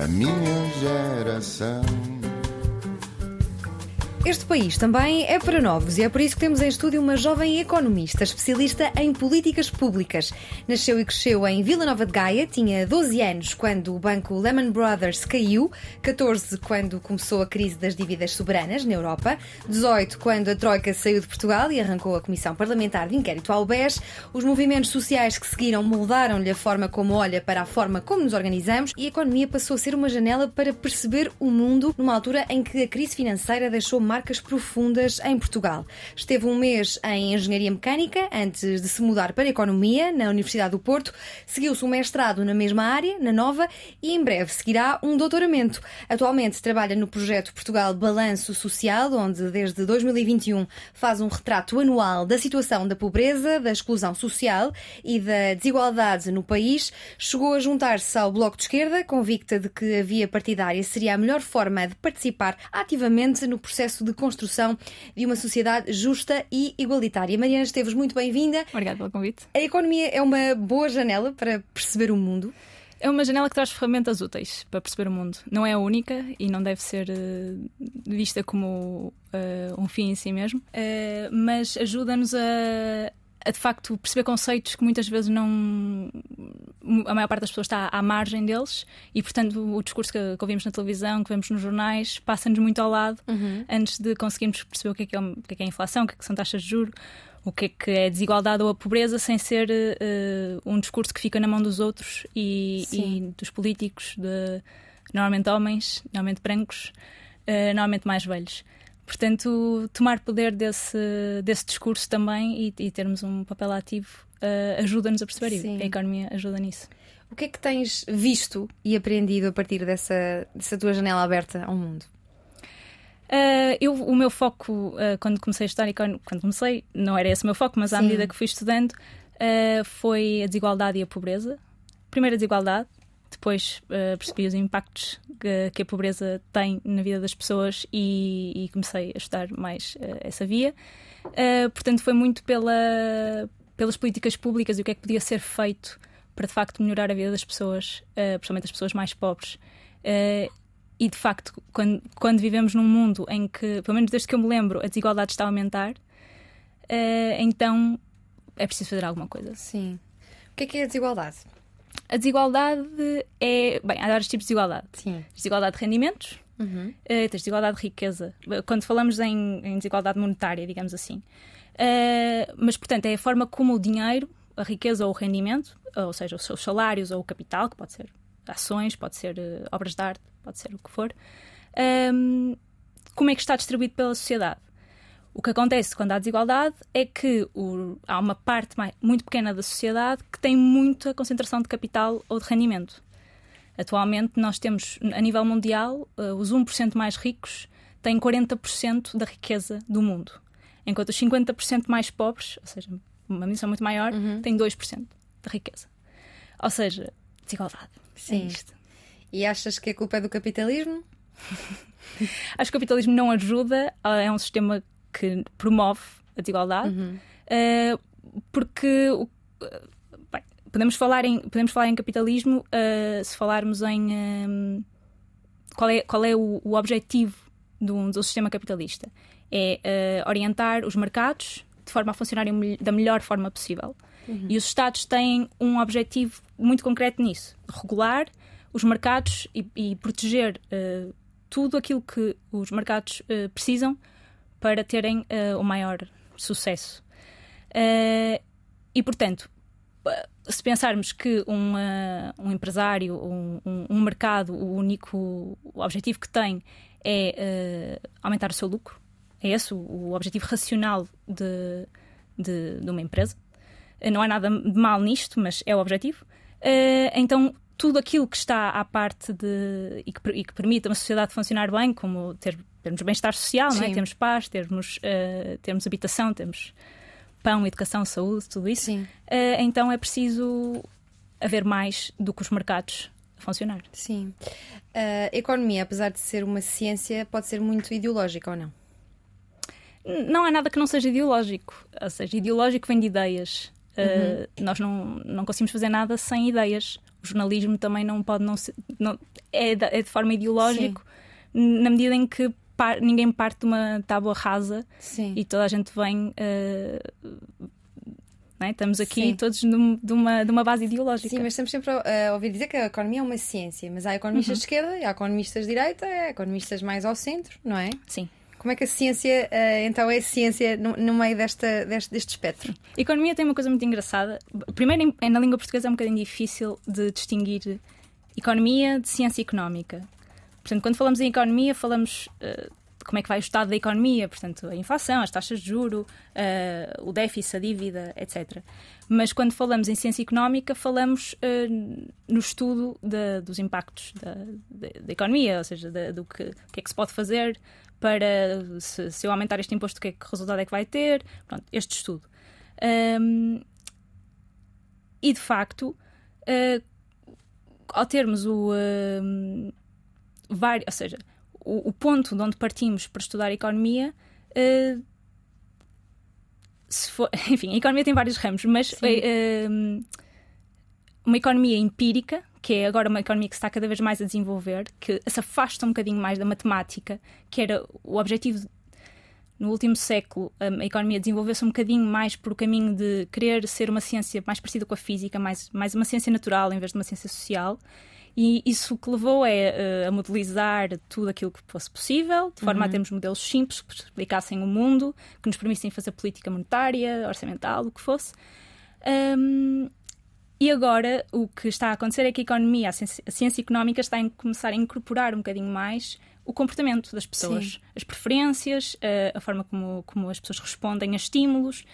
a minha geração. Este país também é para novos e é por isso que temos em estúdio uma jovem economista, especialista em políticas públicas. Nasceu e cresceu em Vila Nova de Gaia, tinha 12 anos quando o banco Lehman Brothers caiu, 14 quando começou a crise das dívidas soberanas na Europa, 18 quando a Troika saiu de Portugal e arrancou a Comissão Parlamentar de Inquérito ao BES. Os movimentos sociais que seguiram moldaram-lhe a forma como olha para a forma como nos organizamos e a economia passou a ser uma janela para perceber o mundo numa altura em que a crise financeira deixou marcas profundas em Portugal. Esteve um mês em Engenharia Mecânica antes de se mudar para Economia na Universidade do Porto. Seguiu-se um mestrado na mesma área, na Nova, e em breve seguirá um doutoramento. Atualmente trabalha no projeto Portugal Balanço Social, onde desde 2021 faz um retrato anual da situação da pobreza, da exclusão social e da desigualdade no país. Chegou a juntar-se ao Bloco de Esquerda, convicta de que a via partidária seria a melhor forma de participar ativamente no processo de construção de uma sociedade justa e igualitária. Mariana Esteves, muito bem-vinda. Obrigada pelo convite. A economia é uma boa janela para perceber o mundo? É uma janela que traz ferramentas úteis para perceber o mundo. Não é a única e não deve ser uh, vista como uh, um fim em si mesmo, uh, mas ajuda-nos a, a de facto perceber conceitos que muitas vezes não a maior parte das pessoas está à margem deles e portanto o discurso que, que ouvimos na televisão, que vemos nos jornais, passa-nos muito ao lado uhum. antes de conseguirmos perceber o que é, que é, o que é, que é a inflação, o que, é que são taxas de juros, o que é que é desigualdade ou a pobreza, sem ser uh, um discurso que fica na mão dos outros e, e dos políticos, de, normalmente homens, normalmente brancos, uh, normalmente mais velhos. Portanto, tomar poder desse, desse discurso também e, e termos um papel ativo uh, ajuda-nos a perceber Sim. e a economia ajuda nisso. O que é que tens visto e aprendido a partir dessa, dessa tua janela aberta ao mundo? Uh, eu, o meu foco, uh, quando comecei a estudar, quando comecei, não era esse o meu foco, mas à Sim. medida que fui estudando, uh, foi a desigualdade e a pobreza. Primeiro a desigualdade, depois uh, percebi os impactos que, que, a pobreza tem na vida das pessoas e, e comecei a estudar mais uh, essa via. Uh, portanto, foi muito pela, pelas políticas públicas e o que é que podia ser feito para de facto melhorar a vida das pessoas, principalmente das pessoas mais pobres. e de facto, quando, quando, vivemos num mundo em que, pelo menos desde que eu me lembro, a desigualdade está a aumentar, então é preciso fazer alguma coisa. Sim. O que é que é a desigualdade? A desigualdade é. Bem, há vários tipos de desigualdade. Sim. Desigualdade de rendimentos, uhum. uh, desigualdade de riqueza. Quando falamos em, em desigualdade monetária, digamos assim. Uh, mas, portanto, é a forma como o dinheiro, a riqueza ou o rendimento, ou seja, os seus salários ou o capital, que pode ser ações, pode ser uh, obras de arte, pode ser o que for, um, como é que está distribuído pela sociedade. O que acontece quando há desigualdade é que o, há uma parte mais, muito pequena da sociedade que tem muita concentração de capital ou de rendimento. Atualmente, nós temos, a nível mundial, uh, os 1% mais ricos têm 40% da riqueza do mundo, enquanto os 50% mais pobres, ou seja, uma missão muito maior, uhum. têm 2% da riqueza. Ou seja, desigualdade. É Sim. É isto. E achas que a culpa é do capitalismo? Acho que o capitalismo não ajuda, é um sistema que promove a desigualdade, uhum. uh, porque bem, podemos, falar em, podemos falar em capitalismo uh, se falarmos em um, qual é, qual é o, o objetivo do, do, sistema capitalista. É uh, orientar os mercados de forma a funcionarem da melhor forma possível. Uhum. E os Estados têm um objetivo muito concreto nisso: regular os mercados e, e proteger tudo aquilo que os mercados precisam para terem uh, o maior sucesso. Uh, e, portanto, se pensarmos que um, uh, um empresário, um, um, um, mercado, o único objetivo que tem é aumentar o seu lucro, é esse o, o objetivo racional de, de, de, uma empresa. Não há nada de mal nisto, mas é o objetivo. então, tudo aquilo que está à parte de e que, e que permite uma sociedade funcionar bem, como ter termos bem-estar social, não é? Temos paz, termos, uh, termos habitação, temos pão, educação, saúde, tudo isso. Uh, então é preciso haver mais do que os mercados a funcionar. Sim. A economia, apesar de ser uma ciência, pode ser muito ideológica ou não? Não há nada que não seja ideológico. Ou seja, ideológico vem de ideias. Uh, nós não, não conseguimos fazer nada sem ideias. O jornalismo também não pode não ser. Não, é, de, é de forma ideológica, na medida em que par, ninguém parte de uma tábua rasa Sim. e toda a gente vem. Uh, é? Estamos aqui Sim. todos de, de uma, de uma base ideológica. Sim, mas estamos sempre a, a ouvir dizer que a economia é uma ciência, mas há economistas de esquerda, há economistas de direita, há economistas mais ao centro, não é? Sim. Como é que a ciência, eh, então, é ciência no, no meio desta, deste, deste espectro? Economia tem uma coisa muito engraçada. Primeiro, na língua portuguesa é um bocadinho difícil de distinguir economia de ciência económica. Portanto, quando falamos em economia, falamos eh, como é que vai o estado da economia, portanto, a inflação, as taxas de juro, eh, o déficit, a dívida, etc. Mas quando falamos em ciência económica, falamos eh, no estudo da- dos impactos da, da- da economia, ou seja, do que, que é que se pode fazer para, se, se eu aumentar este imposto, o que, é que resultado é que vai ter, pronto, este estudo. Ahm, e de facto, ah, ao termos o ahm, vari- ou seja, o, o ponto de onde partimos para estudar a economia, se for, enfim, a economia tem vários ramos, mas ahm, uma economia empírica, que é agora uma economia que se está cada vez mais a desenvolver, que se afasta um bocadinho mais da matemática, que era o objetivo no último século, a economia desenvolveu-se um bocadinho mais por o caminho de querer ser uma ciência mais parecida com a física, mais, mais uma ciência natural em vez de uma ciência social. E isso que levou é eh, a modelizar tudo aquilo que fosse possível, de forma a termos modelos simples que explicassem o mundo, que nos permitissem fazer política monetária, orçamental, o que fosse. Ahm, e agora o que está a acontecer é que a economia, a ciência, a ciência económica está a começar a incorporar um bocadinho mais o comportamento das pessoas, Sim. as preferências, eh, a forma como, como as pessoas respondem a estímulos.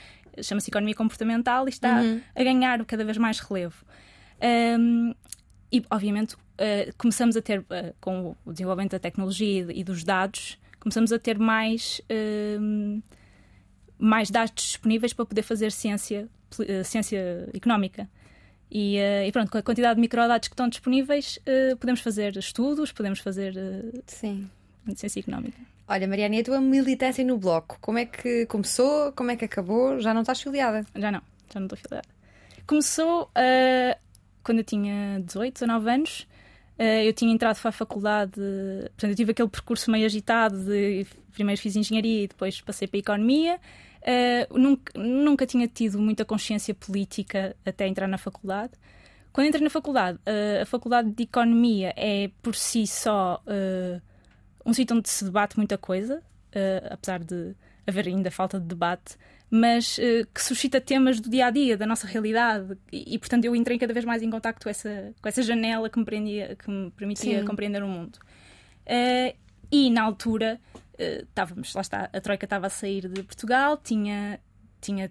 Chama-se economia comportamental e está a ganhar cada vez mais relevo. Ahm, e, obviamente, eh, começamos a ter, eh, com o desenvolvimento da tecnologia e dos dados, começamos a ter mais, ahm, mais dados disponíveis para poder fazer ciência, ciência económica. E, eh, e pronto, com a quantidade de microdados que estão disponíveis, eh, podemos fazer estudos, podemos fazer eh, Sim. ciência económica. Olha, Mariana, e a tua militância no Bloco? Como é que começou? Como é que acabou? Já não estás filiada? Já não, já não estou afiliada. Começou quando eu tinha 18, 19 anos. Eu tinha entrado para a faculdade, portanto, eu tive aquele percurso meio agitado de primeiro fiz engenharia e depois passei para a economia. Ah, nunca, nunca tinha tido muita consciência política até entrar na faculdade. Quando entrei na faculdade, ah, a faculdade de economia é por si só ah, um sítio onde se debate muita coisa, apesar de haver ainda falta de debate, mas que suscita temas do dia a dia, da nossa realidade, e, e, portanto eu entrei cada vez mais em contacto com essa, com essa janela que me, prendia, que me permitia Sim. compreender o mundo. E na altura estávamos, lá está, a Troika estava a sair de Portugal, tinha, tinha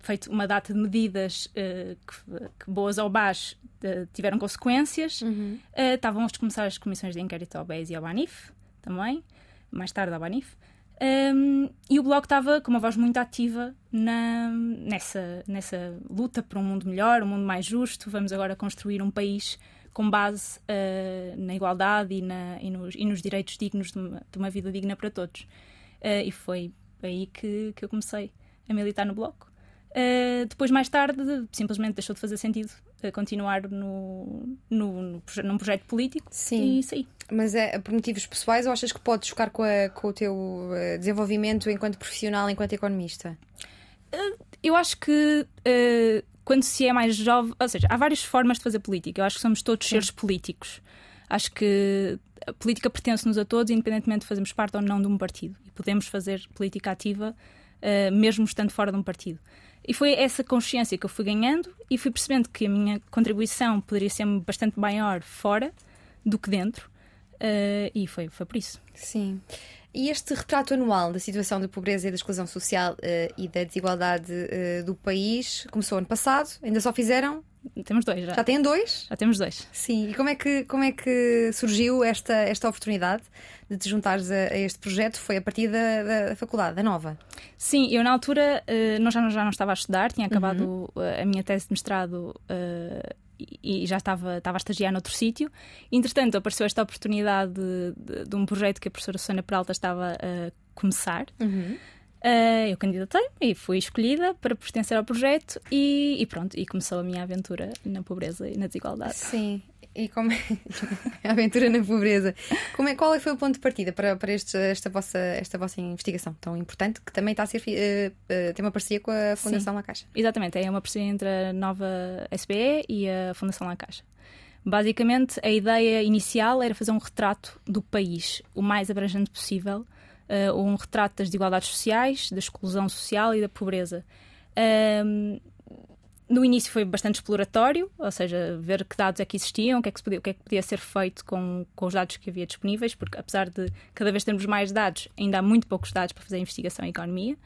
feito uma data de medidas eh, que, que, boas ou más, eh, tiveram consequências. Eh, estavam a começar as comissões de inquérito ao BES e ao BANIF também, mais tarde ao BANIF. Um, e o Bloco estava com uma voz muito ativa na, nessa, nessa luta por um mundo melhor, um mundo mais justo. Vamos agora construir um país com base uh, na igualdade e, na, e, nos, e, nos, direitos dignos de uma, de uma vida digna para todos. Uh, e foi aí que, que eu comecei a militar no Bloco. Uh, depois, mais tarde, simplesmente deixou de fazer sentido continuar no, no, no, num projeto político Sim. e saí. Mas é por motivos pessoais ou achas que pode chocar com, a, com o teu desenvolvimento enquanto profissional, enquanto economista? Eu acho que uh, quando se é mais jovem, ou seja, há várias formas de fazer política. Eu acho que somos todos Sim. seres políticos. Acho que a política pertence-nos a todos, independentemente de fazermos parte ou não de um partido. E podemos fazer política ativa uh, mesmo estando fora de um partido. E foi essa consciência que eu fui ganhando e fui percebendo que a minha contribuição poderia ser bastante maior fora do que dentro. Uh, e foi, foi por isso. Sim. E este retrato anual da situação da pobreza e da exclusão social uh, e da desigualdade uh, do país começou ano passado, ainda só fizeram? Temos dois já. Já têm dois? Já temos dois. Sim. E como é que, como é que surgiu esta, esta oportunidade de te juntares a, a este projeto? Foi a partir da, da, faculdade, da nova? Sim, eu na altura uh, não, já, já não estava a estudar, tinha acabado uhum. a minha tese de mestrado e já estava, estava a estagiar noutro sítio. Entretanto, apareceu esta oportunidade de, de, de, um projeto que a professora Susana Peralta estava a começar. Uhum. Uh, eu candidatei e fui escolhida para pertencer ao projeto e, e, pronto, e começou a minha aventura na pobreza e na desigualdade. Sim. E como é a aventura na pobreza? Como é, qual é foi o ponto de partida para, para este, esta, vossa, esta vossa investigação tão importante que também está a ser uh, uh, tem uma parceria com a Fundação Sim. La Caixa? Exatamente, é uma parceria entre a nova SBE e a Fundação La Caixa. Basicamente, a ideia inicial era fazer um retrato do país o mais abrangente possível uh, um retrato das desigualdades sociais, da exclusão social e da pobreza. Um, no início foi bastante exploratório, ou seja, ver que dados é que existiam, o que é que, podia, que, é que podia ser feito com, com os dados que havia disponíveis, porque apesar de cada vez termos mais dados, ainda há muito poucos dados para fazer investigação em economia.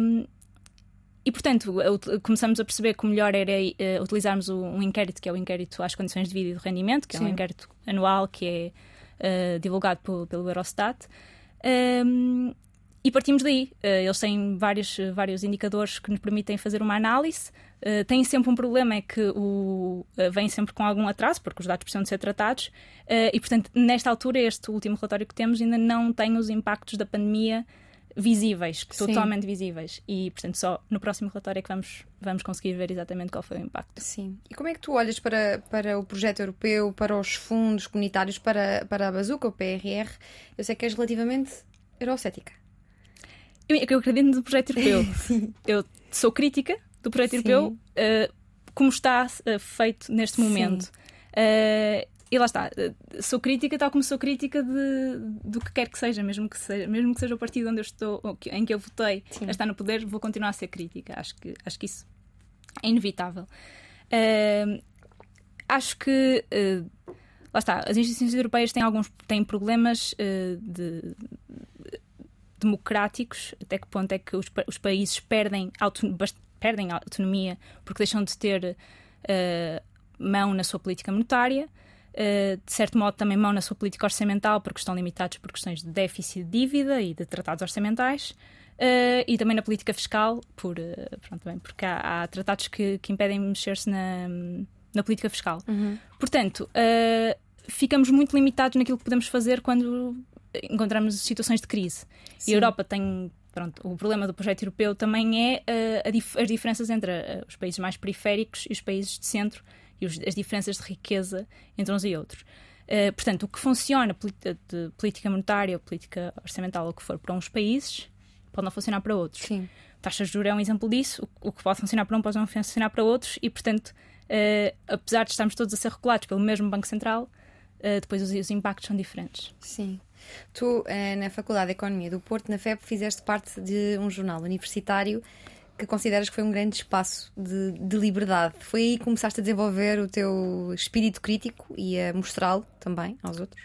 Um, e, portanto, começamos a perceber que o melhor era uh, utilizarmos um inquérito, que é o inquérito às condições de vida e do rendimento, que Sim. é um inquérito anual que é uh, divulgado pelo, pelo Eurostat. Um, e partimos daí. Uh, eles têm vários, vários indicadores que nos permitem fazer uma análise. Uh, têm sempre um problema, é que o, uh, vem sempre com algum atraso, porque os dados precisam de ser tratados. Uh, e, portanto, nesta altura, este último relatório que temos ainda não tem os impactos da pandemia visíveis, Sim. totalmente visíveis. E, portanto, só no próximo relatório é que vamos, vamos conseguir ver exatamente qual foi o impacto. Sim. E como é que tu olhas para, para o projeto europeu, para os fundos comunitários, para, para a Bazuca, o PRR? Eu sei que és relativamente eurocética. Eu, eu acredito no projeto europeu. eu sou crítica do projeto Sim. europeu, uh, como está uh, feito neste momento. Uh, e lá está, sou crítica tal como sou crítica de, do que quer que seja, mesmo que seja, mesmo que seja o partido onde eu estou, em que eu votei Sim. a estar no poder, vou continuar a ser crítica. Acho que, acho que isso é inevitável. Acho que lá está, as instituições europeias têm alguns têm problemas de, democráticos, até que ponto é que os, os países perdem, auto, perdem autonomia porque deixam de ter mão na sua política monetária. Eh, de certo modo, também mão na sua política orçamental, porque estão limitados por questões de déficit de dívida e de tratados orçamentais. Uh, e também na política fiscal, por, uh, pronto, bem, porque há, há, tratados que, que impedem mexer-se na, na política fiscal. Uhum. Portanto, uh, ficamos muito limitados naquilo que podemos fazer quando encontramos situações de crise. Sim. E a Europa tem. Pronto, o problema do projeto europeu também é dif as diferenças entre os países mais periféricos e os países de centro e os, as diferenças de riqueza entre uns e outros. Uh, portanto, o que funciona de política monetária ou política orçamental ou o que for para uns países pode não funcionar para outros. Sim. Taxas de juros é um exemplo disso. O, o, que pode funcionar para um pode não funcionar para outros e, portanto, uh, apesar de estarmos todos a ser regulados pelo mesmo Banco Central, uh, depois os, os, impactos são diferentes. Sim. Tu, na Faculdade de Economia do Porto, na FEB, fizeste parte de um jornal universitário que consideras que foi um grande espaço de, de, liberdade. Foi aí que começaste a desenvolver o teu espírito crítico e a mostrá-lo também aos outros?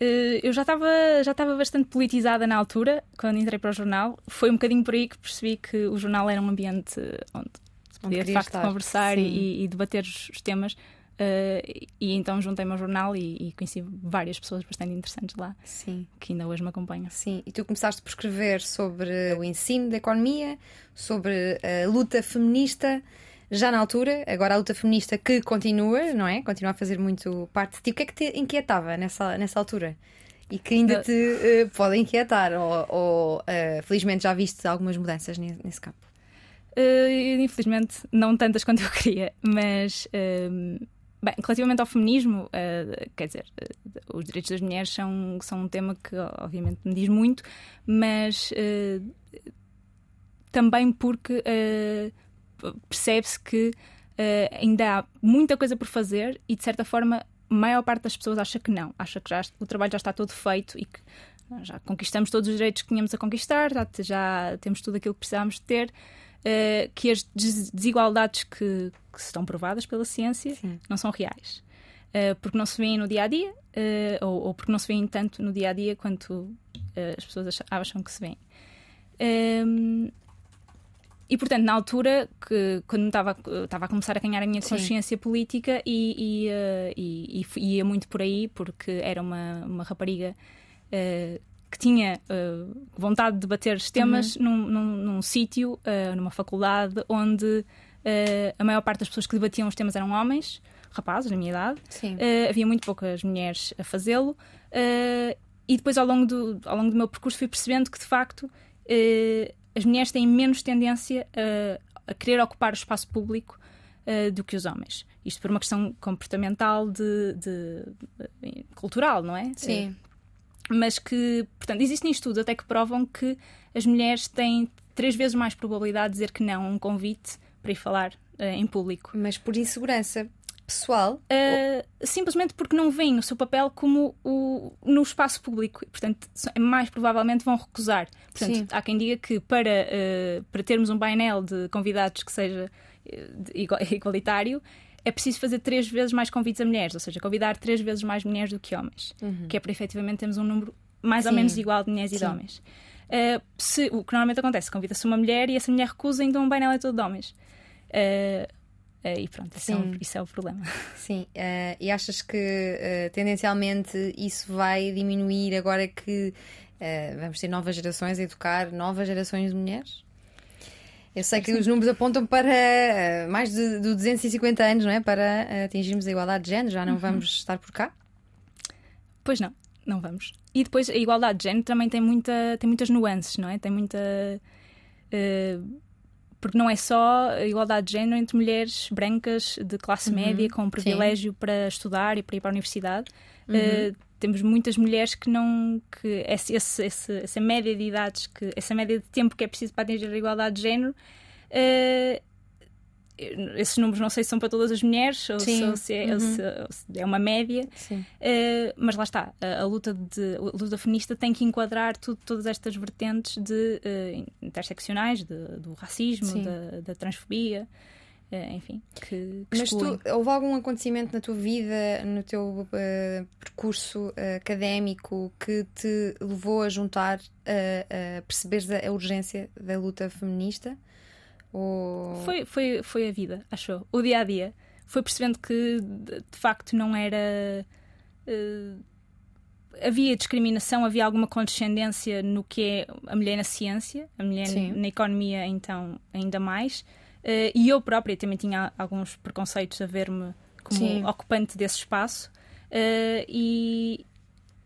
Uh, eu já estava já estava bastante politizada na altura, quando entrei para o jornal. Foi um bocadinho por aí que percebi que o jornal era um ambiente onde se podia onde de facto estar. conversar e, e, debater os, os temas Uh, e então juntei-me ao jornal e, e, conheci várias pessoas bastante interessantes lá Sim. que ainda hoje me acompanham. Sim, e tu começaste por escrever sobre o ensino da economia, sobre a luta feminista. Já na altura, agora a luta feminista que continua, não é? Continua a fazer muito parte de ti. O que é que te inquietava nessa, nessa altura? E que ainda te uh, pode inquietar? Ou, ou uh, felizmente já viste algumas mudanças nesse campo? infelizmente, não tantas quanto eu queria, mas Bem, relativamente ao feminismo, uh, quer dizer, uh, os direitos das mulheres são, são um tema que obviamente me diz muito, mas uh, também porque percebe-se que ainda há muita coisa por fazer e de certa forma a maior parte das pessoas acha que não, acha que já, o trabalho já está todo feito e que já conquistamos todos os direitos que tínhamos a conquistar, já, já temos tudo aquilo que precisávamos de ter uh, que as desigualdades que, que estão provadas pela ciência Sim. não são reais. Uh, porque não se vêem no dia a dia, uh, ou, ou, porque não se vêem tanto no dia a dia quanto as pessoas acham que se vêem. Um, ehm, e portanto, na altura, que, quando estava, estava a começar a ganhar a minha consciência Sim. política, e, e, e, e, ia muito por aí, porque era uma, uma rapariga que tinha uh, vontade de debater os temas uhum. num, num, num sítio, uh, numa faculdade, onde uh, a maior parte das pessoas que debatiam os temas eram homens, rapazes, na minha idade. havia muito poucas mulheres a fazê-lo. e depois, ao longo, do, ao longo do meu percurso, fui percebendo que, de facto, as mulheres têm menos tendência a, a querer ocupar o espaço público uh, do que os homens. Isto por uma questão comportamental de, de, de cultural, não é? Sim. Mas que, portanto, existem estudos até que provam que as mulheres têm três vezes mais probabilidade de dizer que não a um convite para ir falar em público. Mas por insegurança pessoal? Uh, simplesmente porque não veem o seu papel como o, no espaço público. Portanto, mais provavelmente vão recusar. Portanto, Sim. há quem diga que para, uh, para termos um painel de convidados que seja igualitário, é preciso fazer três vezes mais convites a mulheres, ou seja, convidar três vezes mais mulheres do que homens, uhum. que é para efetivamente termos um número mais Sim. ou menos igual de mulheres Sim. e de homens. Uh, se, o que normalmente acontece, convida-se uma mulher e essa mulher recusa, então um painel é todo de homens. Uh, Uh, e pronto, isso é, um, isso é, o problema. Sim, e achas que tendencialmente isso vai diminuir agora que vamos ter novas gerações a educar novas gerações de mulheres? Eu sei que os números apontam para mais de, de 250 anos, não é? Para atingirmos a igualdade de género, já não uhum. vamos estar por cá? Pois não, não vamos. E depois a igualdade de género também tem, muita, tem muitas nuances, não é? Tem muita. Uh, porque não é só a igualdade de género entre mulheres brancas de classe uhum. média com privilégio Sim. para estudar e para ir para a universidade. Uhum. Uh, temos muitas mulheres que não que esse, esse, essa média de idades que essa média de tempo que é preciso para atingir a igualdade de género uh, esses números não sei se são para todas as mulheres ou, se, ou se, é, uhum. se, se, é, uma média, uh, mas lá está, a, a, luta de, a luta feminista tem que enquadrar tudo, todas estas vertentes de, uh, interseccionais, de, do racismo, da, da, transfobia. Uh, enfim, que, que Mas tu, houve algum acontecimento na tua vida, no teu percurso académico, que te levou a juntar, a perceberes a, a urgência da luta feminista? Ou... Foi, foi, foi a vida, achou. O dia a dia. Foi percebendo que de facto não era. Uh, havia discriminação, havia alguma condescendência no que é a mulher na ciência, a mulher Sim. na economia, então, ainda mais. Uh, e eu própria também tinha alguns preconceitos a ver-me como Sim. ocupante desse espaço. Uh, e,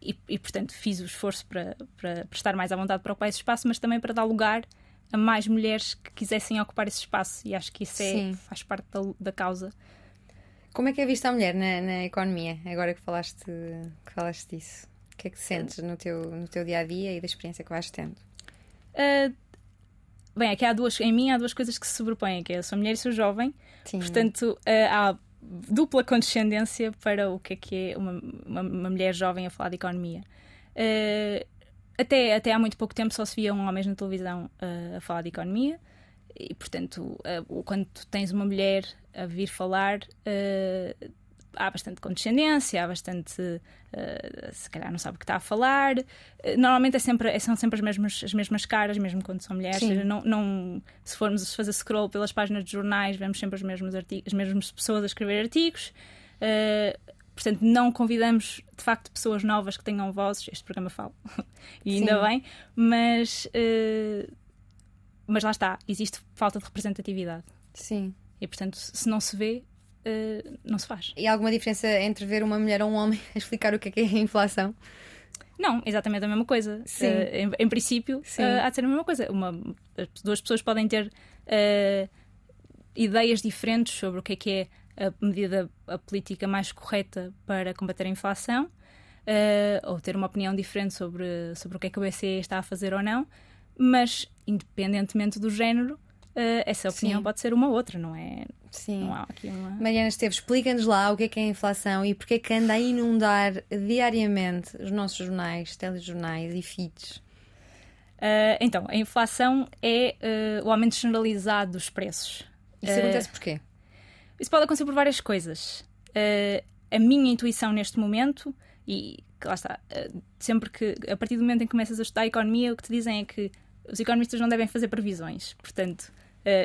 e, e, portanto, fiz o esforço para, para, para estar mais à vontade para ocupar esse espaço, mas também para dar lugar a mais mulheres que quisessem ocupar esse espaço e acho que isso é, faz parte da, da, causa. Como é que é vista a mulher na, na, economia, agora que falaste, que falaste disso? O que é que sentes no teu, no teu dia a dia e da experiência que vais tendo? Uh, bem, aqui há duas, em mim há duas coisas que se sobrepõem, que é eu sou mulher e sou jovem, Sim. portanto uh, há dupla condescendência para o que é que é uma, uma, uma mulher jovem a falar de economia. Uh, até, até há muito pouco tempo só se via um homens na televisão uh, a falar de economia e, portanto, uh, quando tens uma mulher a vir falar, há bastante condescendência, há bastante. se calhar não sabe o que está a falar. normalmente é sempre, são sempre as mesmas, as mesmas caras, mesmo quando são mulheres. Não, não, se formos fazer scroll pelas páginas de jornais, vemos sempre os mesmos artigos, as mesmas pessoas a escrever artigos. Portanto, não convidamos de facto pessoas novas que tenham vozes. Este programa fala, e ainda Sim. bem, mas, uh, mas lá está, existe falta de representatividade. Sim. E portanto, se não se vê, uh, não se faz. E há alguma diferença entre ver uma mulher ou um homem a explicar o que é, que é a inflação? Não, exatamente a mesma coisa. Uh, em, em, princípio, uh, há de ser a mesma coisa. Uma, duas pessoas podem ter ideias diferentes sobre o que é que é a medida a política mais correta para combater a inflação, ou ter uma opinião diferente sobre, sobre o que é que o BCE está a fazer ou não, mas independentemente do género, essa opinião Sim. pode ser uma outra, não é? Sim. Não há aqui uma... Mariana Esteves, explica-nos lá o que é que é a inflação e porque é que anda a inundar diariamente os nossos jornais, telejornais e feeds. Uh, então, a inflação é uh, o aumento generalizado dos preços. Isso uh, acontece porquê? Isso pode acontecer por várias coisas. A minha intuição neste momento, e lá está, sempre que, a partir do momento em que começas a estudar a economia, o que te dizem é que os economistas não devem fazer previsões. Portanto,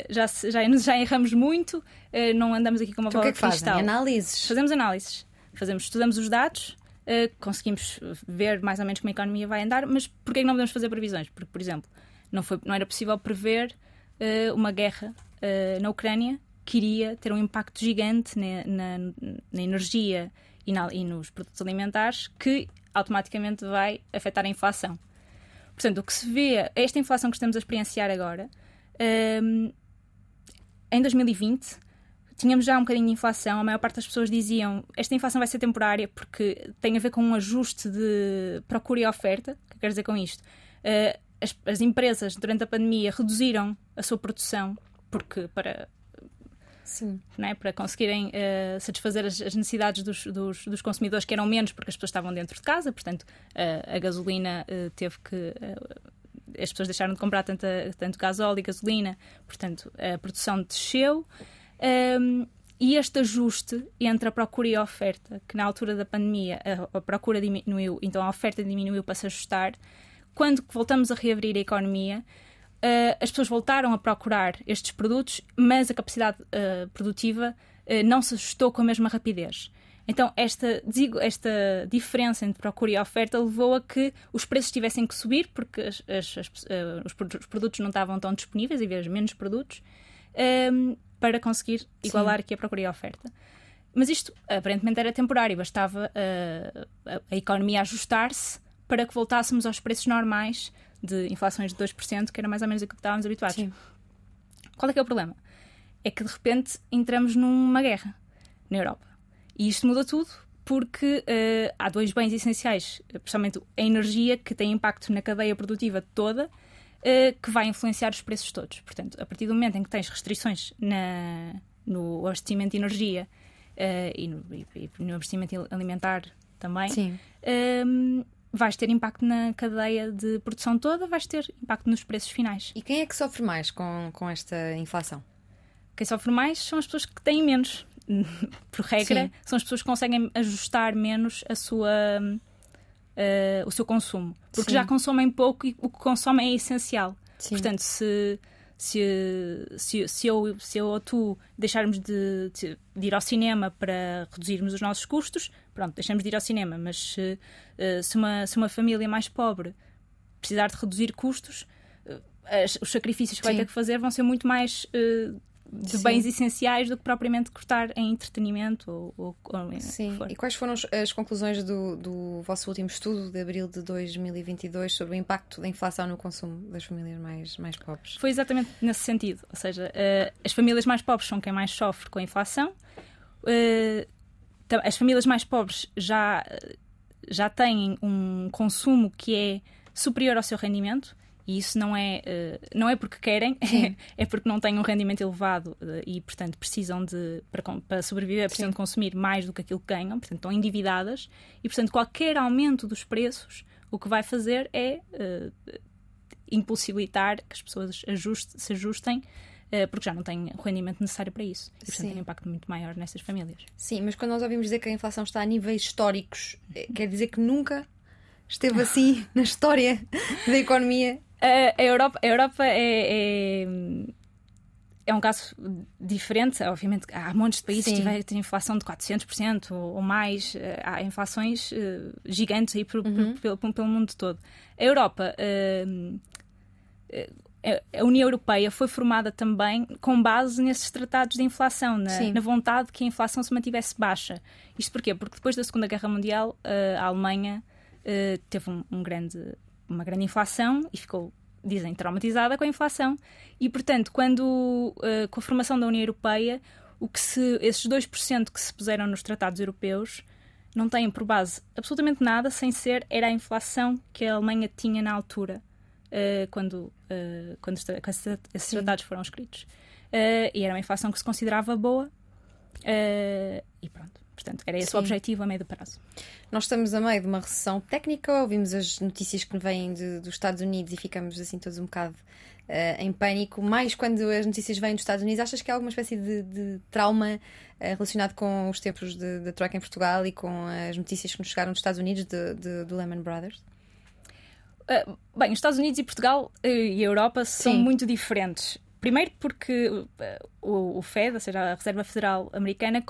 já, já, já erramos muito, uh, não andamos aqui com uma então, bola que é que de cristal. Análises. Fazemos análises. Fazemos, estudamos os dados, uh, conseguimos ver mais ou menos como a economia vai andar, mas porquê que não podemos fazer previsões? Porque, por exemplo, não, foi, não era possível prever uma guerra na Ucrânia que iria ter um impacto gigante na, na, na energia e, na, e, nos produtos alimentares que automaticamente vai afetar a inflação. Portanto, o que se vê, esta inflação que estamos a experienciar agora, um, em 2020, tínhamos já um bocadinho de inflação. A maior parte das pessoas diziam esta inflação vai ser temporária porque tem a ver com um ajuste de procura e oferta. O que quer dizer com isto? Uh, as, as, empresas, durante a pandemia, reduziram a sua produção porque para. Sim. Né, para conseguirem uh, satisfazer as, as necessidades dos, dos, dos, consumidores que eram menos porque as pessoas estavam dentro de casa, portanto uh, a gasolina teve que as pessoas deixaram de comprar tanto, tanto gasóleo e gasolina, portanto a produção desceu. Um, e este ajuste entre a procura e a oferta, que na altura da pandemia a, a procura diminuiu, então a oferta diminuiu para se ajustar, quando voltamos a reabrir a economia, uh, as pessoas voltaram a procurar estes produtos, mas a capacidade uh, produtiva uh, não se ajustou com a mesma rapidez. Então, esta, esta diferença entre procura e oferta levou a que os preços tivessem que subir, porque as, as, as, os produtos não estavam tão disponíveis, havia menos produtos, um, para conseguir igualar Sim. aqui a procura e a oferta. Mas isto aparentemente era temporário, bastava a, a economia ajustar-se para que voltássemos aos preços normais de inflações de 2%, que era mais ou menos o que estávamos habituados. Sim. Qual é que é o problema? É que de repente entramos numa guerra na Europa. E isto muda tudo porque uh, há dois bens essenciais, principalmente a energia, que tem impacto na cadeia produtiva toda, uh, que vai influenciar os preços todos. Portanto, a partir do momento em que tens restrições na, no abastecimento de energia uh, e, no, e, no, abastecimento alimentar também, um, vais ter impacto na cadeia de produção toda, vais ter impacto nos preços finais. E quem é que sofre mais com, com esta inflação? Quem sofre mais são as pessoas que têm menos. Por regra, Sim. são as pessoas que conseguem ajustar menos a sua, uh, o seu consumo. Porque Sim. já consomem pouco e o que consomem é essencial. Sim. Portanto, se, se, se, se, eu, se eu ou tu deixarmos de, de, de, ir ao cinema para reduzirmos os nossos custos, pronto, deixamos de ir ao cinema. Mas se, uh, se, uma, se uma família mais pobre precisar de reduzir custos, uh, as, os sacrifícios que vai ter que fazer vão ser muito mais uh, de Sim. bens essenciais do que propriamente cortar em entretenimento ou, ou, ou Sim. E quais foram as conclusões do, do vosso último estudo de abril de 2022 sobre o impacto da inflação no consumo das famílias mais, mais pobres? Foi exatamente nesse sentido. Ou seja, uh, as famílias mais pobres são quem mais sofre com a inflação. Uh, as famílias mais pobres já, já têm um consumo que é superior ao seu rendimento e isso não é, uh, não é porque querem, é porque não têm um rendimento elevado uh, e, portanto, precisam de, para, para sobreviver, precisam Sim. de consumir mais do que aquilo que ganham, portanto, estão endividadas e, portanto, qualquer aumento dos preços o que vai fazer é uh, impossibilitar que as pessoas ajuste, se ajustem porque já não têm o rendimento necessário para isso. E, portanto, Sim. tem um impacto muito maior nessas famílias. Sim, mas quando nós ouvimos dizer que a inflação está a níveis históricos, quer dizer que nunca esteve assim na história da economia a, Europa, a Europa é, é, é, um caso diferente. Obviamente, há montes de países Sim. que têm inflação de 400% ou, ou mais. Há inflações uh, gigantes aí por, uhum. por, pelo, pelo, mundo todo. A Europa. Uh, a União Europeia foi formada também com base nesses tratados de inflação, na, na, vontade de que a inflação se mantivesse baixa. Isto porquê? Porque depois da Segunda Guerra Mundial, a Alemanha teve um, um grande uma grande inflação e ficou, dizem, traumatizada com a inflação. E, portanto, quando, uh, com a formação da União Europeia, o que se, esses 2% que se puseram nos tratados europeus não têm por base absolutamente nada sem ser era a inflação que a Alemanha tinha na altura, uh, quando, uh, quando esses tratados foram escritos. e era uma inflação que se considerava boa. e pronto. Portanto, era esse Sim. o objetivo a meio do prazo. Nós estamos a meio de uma recessão técnica, ouvimos as notícias que vêm de, dos Estados Unidos e ficamos assim todos um bocado uh, em pânico. Mais quando as notícias vêm dos Estados Unidos, achas que há alguma espécie de, de trauma uh, relacionado com os tempos da Troika em Portugal e com as notícias que nos chegaram dos Estados Unidos de, de, do Lehman Brothers? Uh, bem, os Estados Unidos e Portugal e a Europa são Sim. muito diferentes. Primeiro porque o, o Fed, ou seja, a Reserva Federal Americana,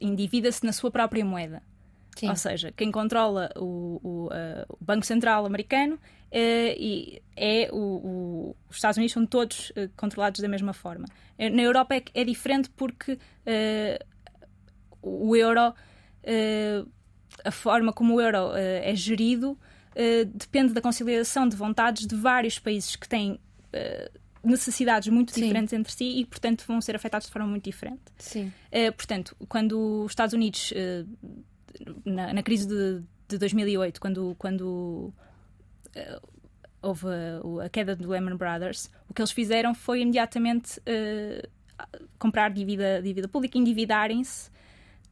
endivida-se na sua própria moeda. Sim. Ou seja, quem controla o, o, uh, o Banco Central americano uh, e é o, os Estados Unidos são todos uh, controlados da mesma forma. Na Europa é, é diferente porque o euro, a forma como o euro é gerido, depende da conciliação de vontades de vários países que têm necessidades muito Sim. diferentes entre si e, portanto, vão ser afetados de forma muito diferente. Sim. portanto, quando os Estados Unidos, na, na, crise de, de 2008, quando, quando houve a, a, queda do Lehman Brothers, o que eles fizeram foi imediatamente uh, comprar dívida, dívida pública, endividarem-se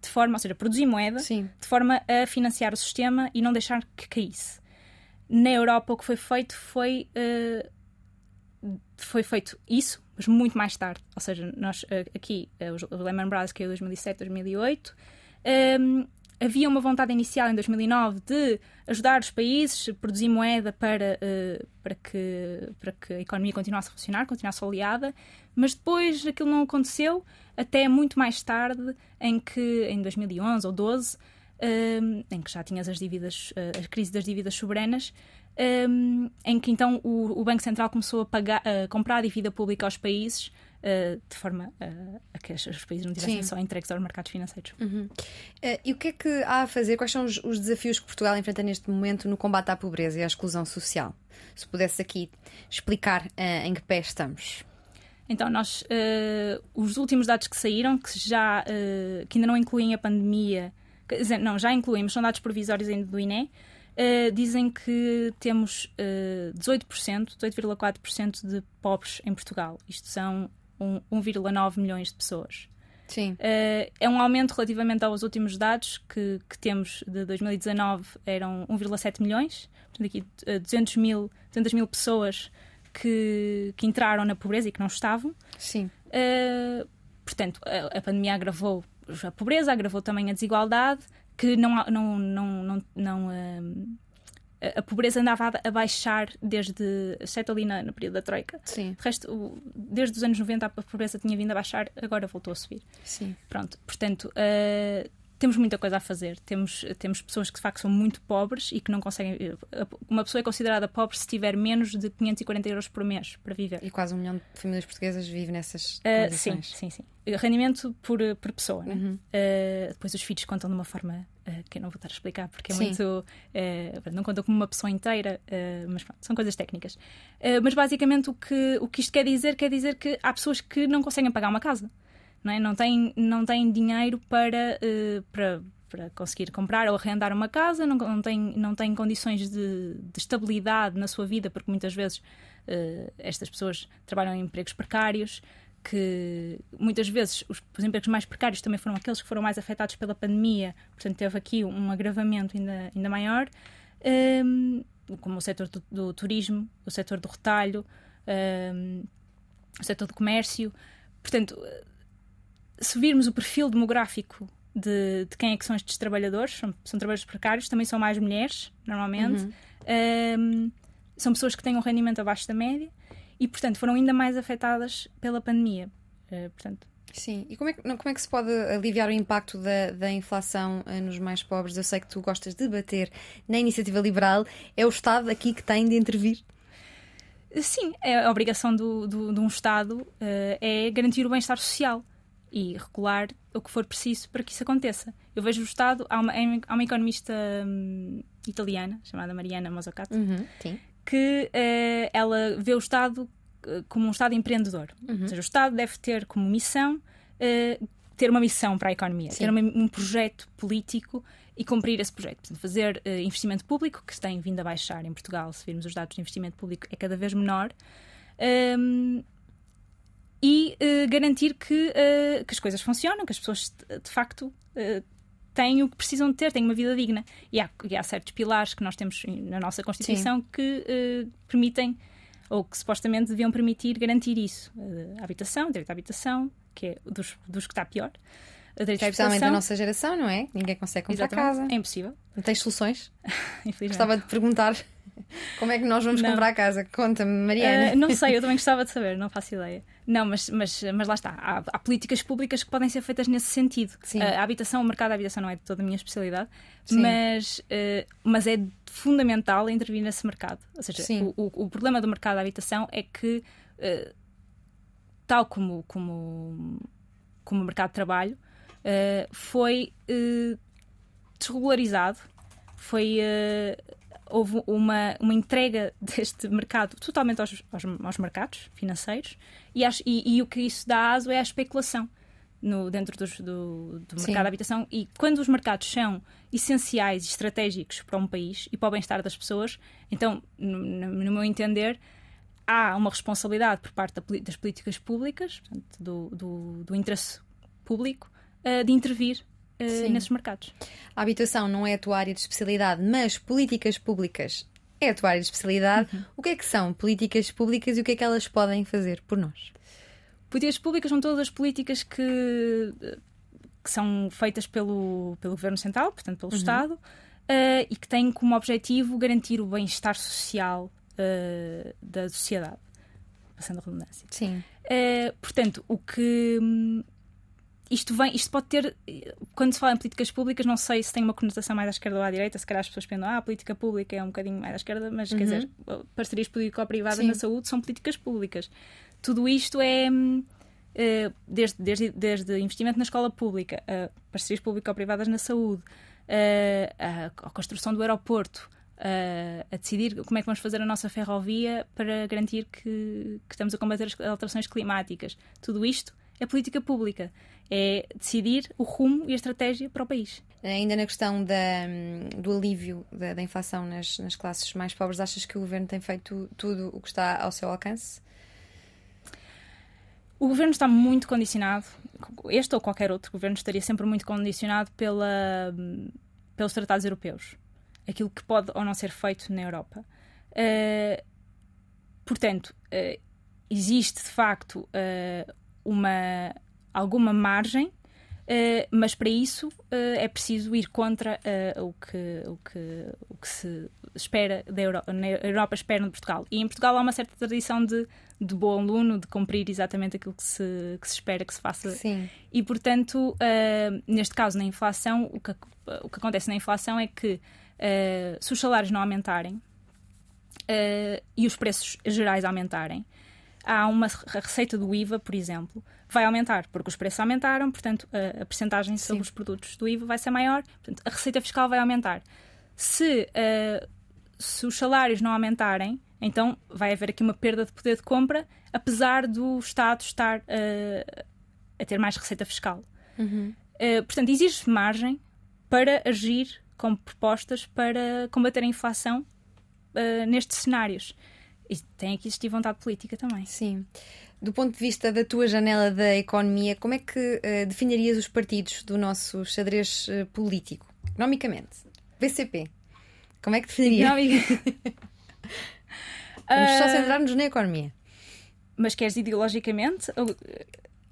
de forma, ou seja, produzir moeda, Sim. de forma a financiar o sistema e não deixar que caísse. Na Europa, o que foi feito foi, uh, foi feito isso, mas muito mais tarde. Ou seja, nós uh, aqui, o Lehman Brothers caiu em 2007, 2008. Um, havia uma vontade inicial em 2009 de ajudar os países a produzir moeda para, uh, para, que, para que a economia continuasse a funcionar, continuasse oleada, mas depois aquilo não aconteceu até muito mais tarde, em que em 2011 ou 12, um, em que já tinhas as dívidas, uh, a crise das dívidas soberanas, um, em que então o, o, Banco Central começou a, pagar, a comprar dívida pública aos países uh, de forma uh, a que os países não tivessem Sim. só entregues aos mercados financeiros. Uhum. e o que é que há a fazer? Quais são os, os, desafios que Portugal enfrenta neste momento no combate à pobreza e à exclusão social? Se pudesse aqui explicar em que pé estamos. Então, nós, uh, os últimos dados que saíram, que já uh, que ainda não incluem a pandemia, não, já incluímos, são dados provisórios ainda do INE, uh, dizem que temos uh, 18%, 18,4% de pobres em Portugal. Isto são 1,9 milhões de pessoas. Sim. Uh, é um aumento relativamente aos últimos dados que, que temos de 2019, eram 1,7 milhões. Portanto, aqui 200 mil, 200 mil pessoas que, que entraram na pobreza e que não estavam. Sim. Uh, portanto, a, a, pandemia agravou a pobreza, agravou também a desigualdade, que não, não, não, não, não uh, a pobreza andava a baixar desde, exceto ali na, no período da Troika. Sim. De resto, desde os anos 90 a pobreza tinha vindo a baixar, agora voltou a subir. Sim. Pronto, portanto, uh, temos muita coisa a fazer. Temos, temos pessoas que de facto são muito pobres e que não conseguem. Uma pessoa é considerada pobre se tiver menos de 540 euros por mês para viver. E quase um milhão de famílias portuguesas vive nessas uh, condições. Sim, sim, sim. Rendimento por, por pessoa. Né? Uhum. Uh, depois os filhos contam de uma forma uh, que eu não vou estar a explicar porque é sim. muito. não contam como uma pessoa inteira, mas pronto, são coisas técnicas. mas basicamente o que, o que isto quer dizer quer dizer que há pessoas que não conseguem pagar uma casa não, é? não, têm, não têm dinheiro para, uh, para, para conseguir comprar ou arrendar uma casa, não, não, têm, não têm condições de, de estabilidade na sua vida, porque muitas vezes uh, estas pessoas trabalham em empregos precários, que muitas vezes os, os, empregos mais precários também foram aqueles que foram mais afetados pela pandemia, portanto teve aqui um agravamento ainda, ainda maior, um, ehm, como o setor do, do, turismo, o setor do retalho, um, ehm, o setor do comércio. Portanto, se virmos o perfil demográfico de, de, quem é que são estes trabalhadores, são, são trabalhadores precários, também são mais mulheres, normalmente. Uhum. Um, são pessoas que têm um rendimento abaixo da média e, portanto, foram ainda mais afetadas pela pandemia. Uh, portanto, Sim, e como é, que, como é que se pode aliviar o impacto da, da inflação uh, nos mais pobres? Eu sei que tu gostas de debater na iniciativa liberal. É o Estado aqui que tem de intervir? Sim, é a obrigação do, do, de um Estado uh, é garantir o bem-estar social e regular o que for preciso para que isso aconteça. Eu vejo o Estado, há uma, há uma economista hum, italiana chamada Mariana Mazzucato uhum, que uh, ela vê o Estado eh, como um Estado empreendedor. Uhum. Ou seja, o Estado deve ter como missão uh, ter uma missão para a economia, Sim. ter uma, um projeto político e cumprir esse projeto. Portanto, fazer uh, investimento público, que tem vindo a baixar em Portugal, se virmos os dados de investimento público, é cada vez menor. Um, e uh, garantir que, uh, que as coisas funcionam, que as pessoas de facto uh, têm o que precisam de ter, têm uma vida digna. E há, e há certos pilares que nós temos na nossa Constituição Sim. que permitem, ou que supostamente deviam permitir garantir isso. a habitação, direito à habitação, que é dos, dos que está pior. Especialmente a nossa geração, não é? Ninguém consegue comprar Exatamente. casa. É impossível. Não tens soluções? Gostava de perguntar como é que nós vamos não. comprar casa? Conta-me, Mariana. Uh, não sei, eu também gostava de saber, não faço ideia. Não, mas, mas, mas lá está. Há, há políticas públicas que podem ser feitas nesse sentido. Sim. Uh, a habitação, o mercado da habitação não é de toda a minha especialidade, mas, uh, mas é fundamental intervir nesse mercado. Ou seja, o, o, o, problema do mercado da habitação é que, tal como, como, como o mercado de trabalho, foi desregularizado, foi houve uma, uma entrega deste mercado totalmente aos, aos, aos mercados financeiros e, acho, e, e, o que isso dá aso é a especulação no, dentro dos, do, do mercado de habitação. E quando os mercados são essenciais e estratégicos para um país e para o bem-estar das pessoas, então, no, no, meu entender, há uma responsabilidade por parte das políticas públicas, portanto, do, do, do interesse público, uh, de intervir uh, nesses mercados. A habitação não é a tua área de especialidade, mas políticas públicas é a tua área de especialidade. Uhum. O que é que são políticas públicas e o que é que elas podem fazer por nós? Políticas públicas são todas as políticas que, que são feitas pelo, pelo Governo Central, portanto pelo uhum. Estado, uh, e que têm como objetivo garantir o bem-estar social uh, da sociedade. Passando a redundância. Sim. Uh, portanto, o que. Hum, isto vem, isto pode ter, quando se fala em políticas públicas, não sei se tem uma conotação mais à esquerda ou à direita, se calhar as pessoas pensam, ah, a política pública é um bocadinho mais à esquerda, mas uhum. quer dizer, parcerias público-privadas na saúde são políticas públicas. Tudo isto é uh, desde, desde, desde investimento na escola pública, uh, parcerias público-privadas na saúde, uh, a, a, construção do aeroporto, a decidir como é que vamos fazer a nossa ferrovia para garantir que, que estamos a combater as alterações climáticas. Tudo isto é política pública. É decidir o rumo e a estratégia para o país. Ainda na questão da, do alívio da, da inflação nas, nas, classes mais pobres, achas que o governo tem feito tudo o que está ao seu alcance? O governo está muito condicionado, este ou qualquer outro governo estaria sempre muito condicionado pela, pelos tratados europeus. Aquilo que pode ou não ser feito na Europa. Uh, portanto, uh, existe de facto uh, uma, alguma margem, uh, mas para isso uh, é preciso ir contra uh, o, que, o, que, o que se espera da Europa, na Europa espera de Portugal. E em Portugal há uma certa tradição de, de bom aluno, de cumprir exatamente aquilo que se, que se espera que se faça. Sim. E, portanto, neste caso, na inflação, o que, o que acontece na inflação é que se os salários não aumentarem, e os preços gerais aumentarem, há uma receita do IVA, por exemplo, vai aumentar, porque os preços aumentaram, portanto, a, a percentagem sobre os produtos do IVA vai ser maior, portanto, a receita fiscal vai aumentar. Se, uh, se os salários não aumentarem, então vai haver aqui uma perda de poder de compra, apesar do Estado estar uh, a ter mais receita fiscal. Uhum. Uh, portanto, existe margem para agir com propostas para combater a inflação nestes cenários. E tem que existir vontade política também. Sim. Do ponto de vista da tua janela da economia, como é que uh, definirias os partidos do nosso xadrez uh, político? Economicamente. VCP. Como é que definiria? Vamos só eh, centrar-nos na economia. Mas queres ideologicamente?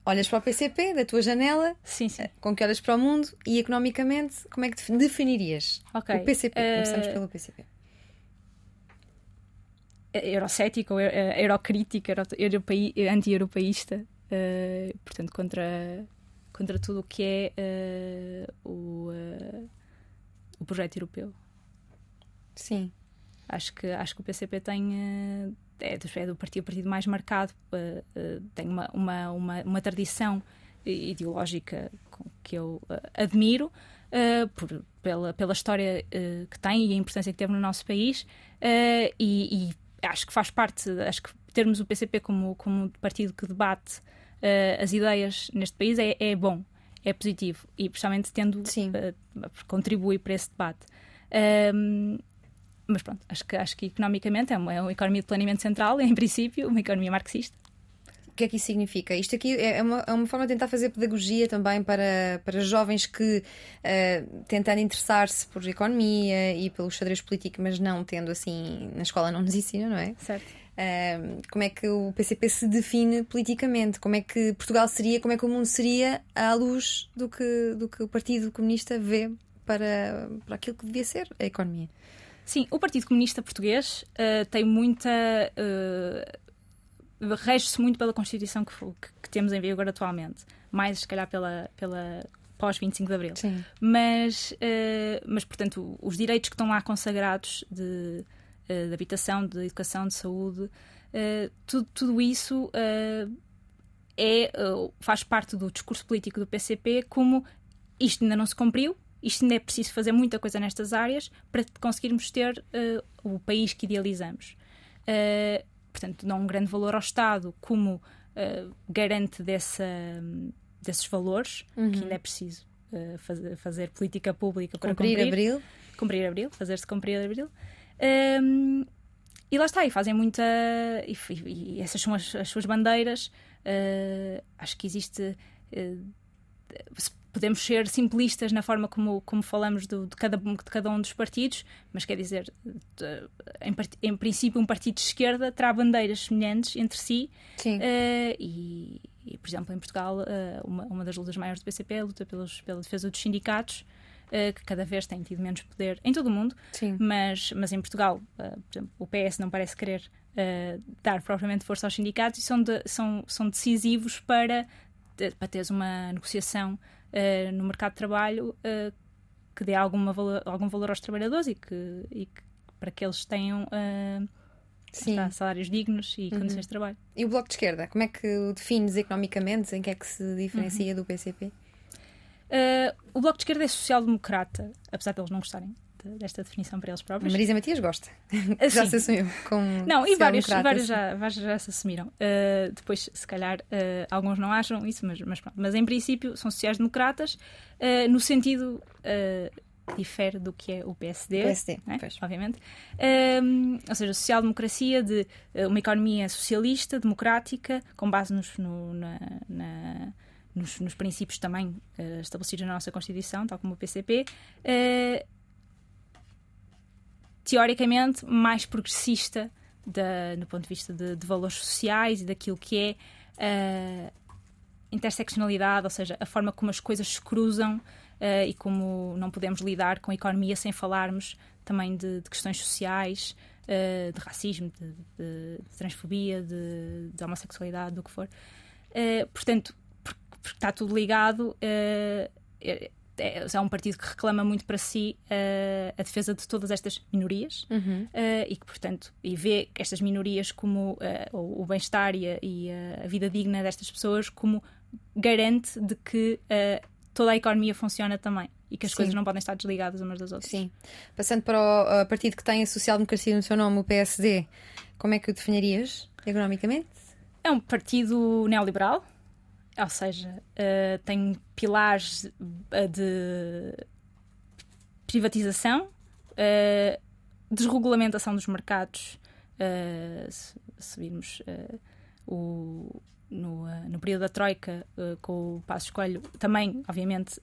Olhas para o PCP, da tua janela, sim, sim. com que olhas para o mundo e economicamente, como é que definirias okay. o PCP? Começamos pelo PCP eurocético, eurocrítico, anti-europeísta, uh, portanto, contra, contra tudo o que é uh, o, uh, o projeto europeu. Sim. Acho que, acho que o PCP tem. É do, é do partido, partido mais marcado, tem uma, uma, uma, uma, tradição ideológica que eu admiro, por, pela, pela história que tem e a importância que teve no nosso país, e, e acho que faz parte, acho que termos o PCP como, como partido que debate uh, as ideias neste país é, é, bom, é positivo e precisamente tendo uh, contribui para esse debate. Um, mas pronto, acho que, acho que economicamente é uma, é uma economia de planeamento central, em princípio, uma economia marxista. O que é que isso significa? Isto aqui é uma, é uma forma de tentar fazer pedagogia também para, para jovens que, uh, tentando interessar-se por economia e pelo xadrez político, mas não tendo assim, na escola não nos ensina, não é? Certo. Uh, como é que o PCP se define politicamente? Como é que Portugal seria, como é que o mundo seria à luz do que, do que o Partido Comunista vê para, para aquilo que devia ser a economia? Sim, o Partido Comunista Português uh, tem muita. Uh, rege-se muito pela Constituição que, que, temos em vigor atualmente, mais se calhar pela, pela pós 25 de Abril. Sim. Mas, uh, mas, portanto, os direitos que estão lá consagrados de, uh, de habitação, de educação, de saúde, uh, tudo, tudo isso é, faz parte do discurso político do PCP como isto ainda não se cumpriu isto ainda é preciso fazer muita coisa nestas áreas para conseguirmos ter o país que idealizamos. Uh, portanto, dá um grande valor ao Estado como uh, garante dessa, desses valores, uhum. que ainda é preciso fazer, fazer, política pública para cumprir. Cumprir abril. Cumprir abril, fazer-se cumprir abril. Um, e lá está, e fazem muita. E, e essas são as, as suas bandeiras. acho que existe podemos ser simplistas na forma como, como falamos do, de, cada, de cada um dos partidos, mas quer dizer, de, em, em, princípio, um partido de esquerda terá bandeiras semelhantes entre si. Sim. Uh, e, e, por exemplo, em Portugal, uh, uma, uma das lutas maiores do PCP é a luta pelos, pela defesa dos sindicatos. Uh, que cada vez têm tido menos poder em todo o mundo, Sim. Mas, mas em Portugal, exemplo, o PS não parece querer dar propriamente força aos sindicatos e são, de, são, são decisivos para, para teres uma negociação uh, no mercado de trabalho uh, que dê alguma valor, algum valor aos trabalhadores e que, e que para que eles tenham uh, está, salários dignos e uhum. condições de trabalho. E o Bloco de Esquerda, como é que o defines economicamente? Em que é que se diferencia uhum. do PCP? o Bloco de Esquerda é social-democrata, apesar de eles não gostarem desta definição para eles próprios. Marisa Matias gosta. Ah, já se assumiu como. Não, e vários, vários, já, vários já se assumiram. Uh, depois, se calhar, uh, alguns não acham isso, mas, mas pronto. Mas em princípio são sociais-democratas uh, no sentido. que difere do que é o PSD, PSD né? obviamente. Um, ou seja, social-democracia de uma economia socialista, democrática, com base nos, no, na, na nos, nos, princípios também uh, estabelecidos na nossa Constituição, tal como o PCP, uh, teoricamente mais progressista do ponto de vista de, de, valores sociais e daquilo que é a interseccionalidade, ou seja, a forma como as coisas se cruzam uh, e como não podemos lidar com a economia sem falarmos também de, de questões sociais, uh, de racismo, de, de transfobia, de, homossexualidade, do que for. Uh, portanto, porque, porque, está tudo ligado é, é um partido que reclama muito para si uh, a defesa de todas estas minorias uhum. uh, e que, portanto, e vê estas minorias como uh, o, o bem-estar e, a, e a, vida digna destas pessoas como garante de que toda a economia funciona também e que as Sim. coisas não podem estar desligadas umas das outras. Sim. Passando para o partido que tem a social-democracia no seu nome, o PSD, como é que o definirias economicamente? É um partido neoliberal ou seja, uh, tem pilares uh, de privatização, uh, desregulamentação dos mercados. se, se virmos o, no, no, período da Troika, com o Passo Escolho, também, obviamente,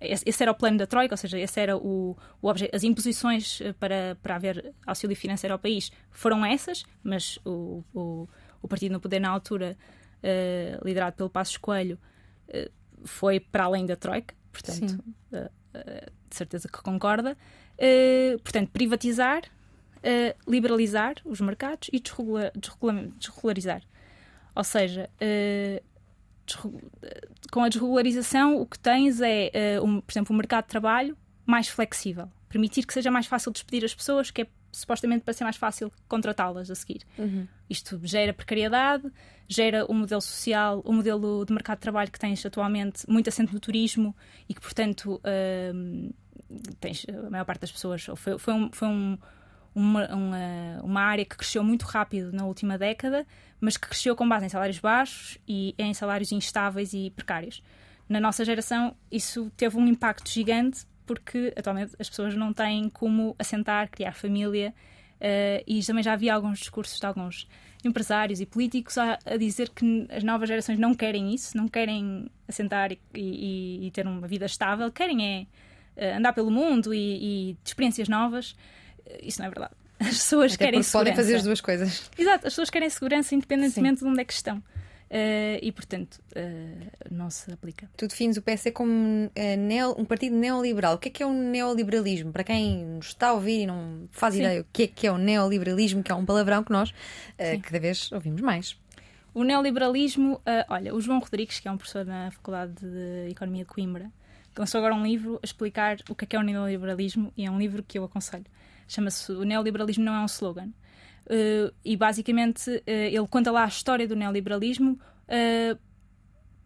esse, era o plano da Troika, ou seja, esse era o, o as imposições para, para haver auxílio financeiro ao país foram essas, mas o, o, o partido no poder na altura uh, liderado pelo Passos Coelho, uh, foi para além da Troika, portanto, uh, de certeza que concorda. portanto, privatizar, liberalizar os mercados e desregular, desregularizar. Ou seja, com a desregularização, o que tens é, um, por exemplo, um mercado de trabalho mais flexível. Permitir que seja mais fácil despedir as pessoas, que é supostamente para ser mais fácil contratá-las a seguir. Uhum. Isto gera precariedade, gera um modelo social, um modelo de mercado de trabalho que tens atualmente muito assente no turismo e que, portanto, uh, tens a maior parte das pessoas. Foi, foi, um, foi um, uma, uma, uma, área que cresceu muito rápido na última década, mas que cresceu com base em salários baixos e em salários instáveis e precários. Na nossa geração, isso teve um impacto gigante porque atualmente as pessoas não têm como assentar, criar família. Uh, e também já havia alguns discursos de alguns empresários e políticos a, a, dizer que as novas gerações não querem isso, não querem assentar e, e, e ter uma vida estável, querem é uh, andar pelo mundo e, e de experiências novas. Uh, isso não é verdade. As pessoas Até querem segurança. podem fazer as duas coisas. Exato, as pessoas querem segurança independentemente Sim. de onde é que estão. Uh, e, portanto, uh, não se aplica. Tu defines o PSD como neo, um partido neoliberal. O que é que é o neoliberalismo? Para quem nos está a ouvir e não faz Sim. ideia o que é que é o neoliberalismo, que é um palavrão que nós cada vez ouvimos mais. O neoliberalismo, olha, o João Rodrigues, que é um professor na Faculdade de Economia de Coimbra, lançou agora um livro a explicar o que é, que é o neoliberalismo e é um livro que eu aconselho. Chama-se O Neoliberalismo Não é um Slogan. Uh, e basicamente uh, ele conta lá a história do neoliberalismo uh,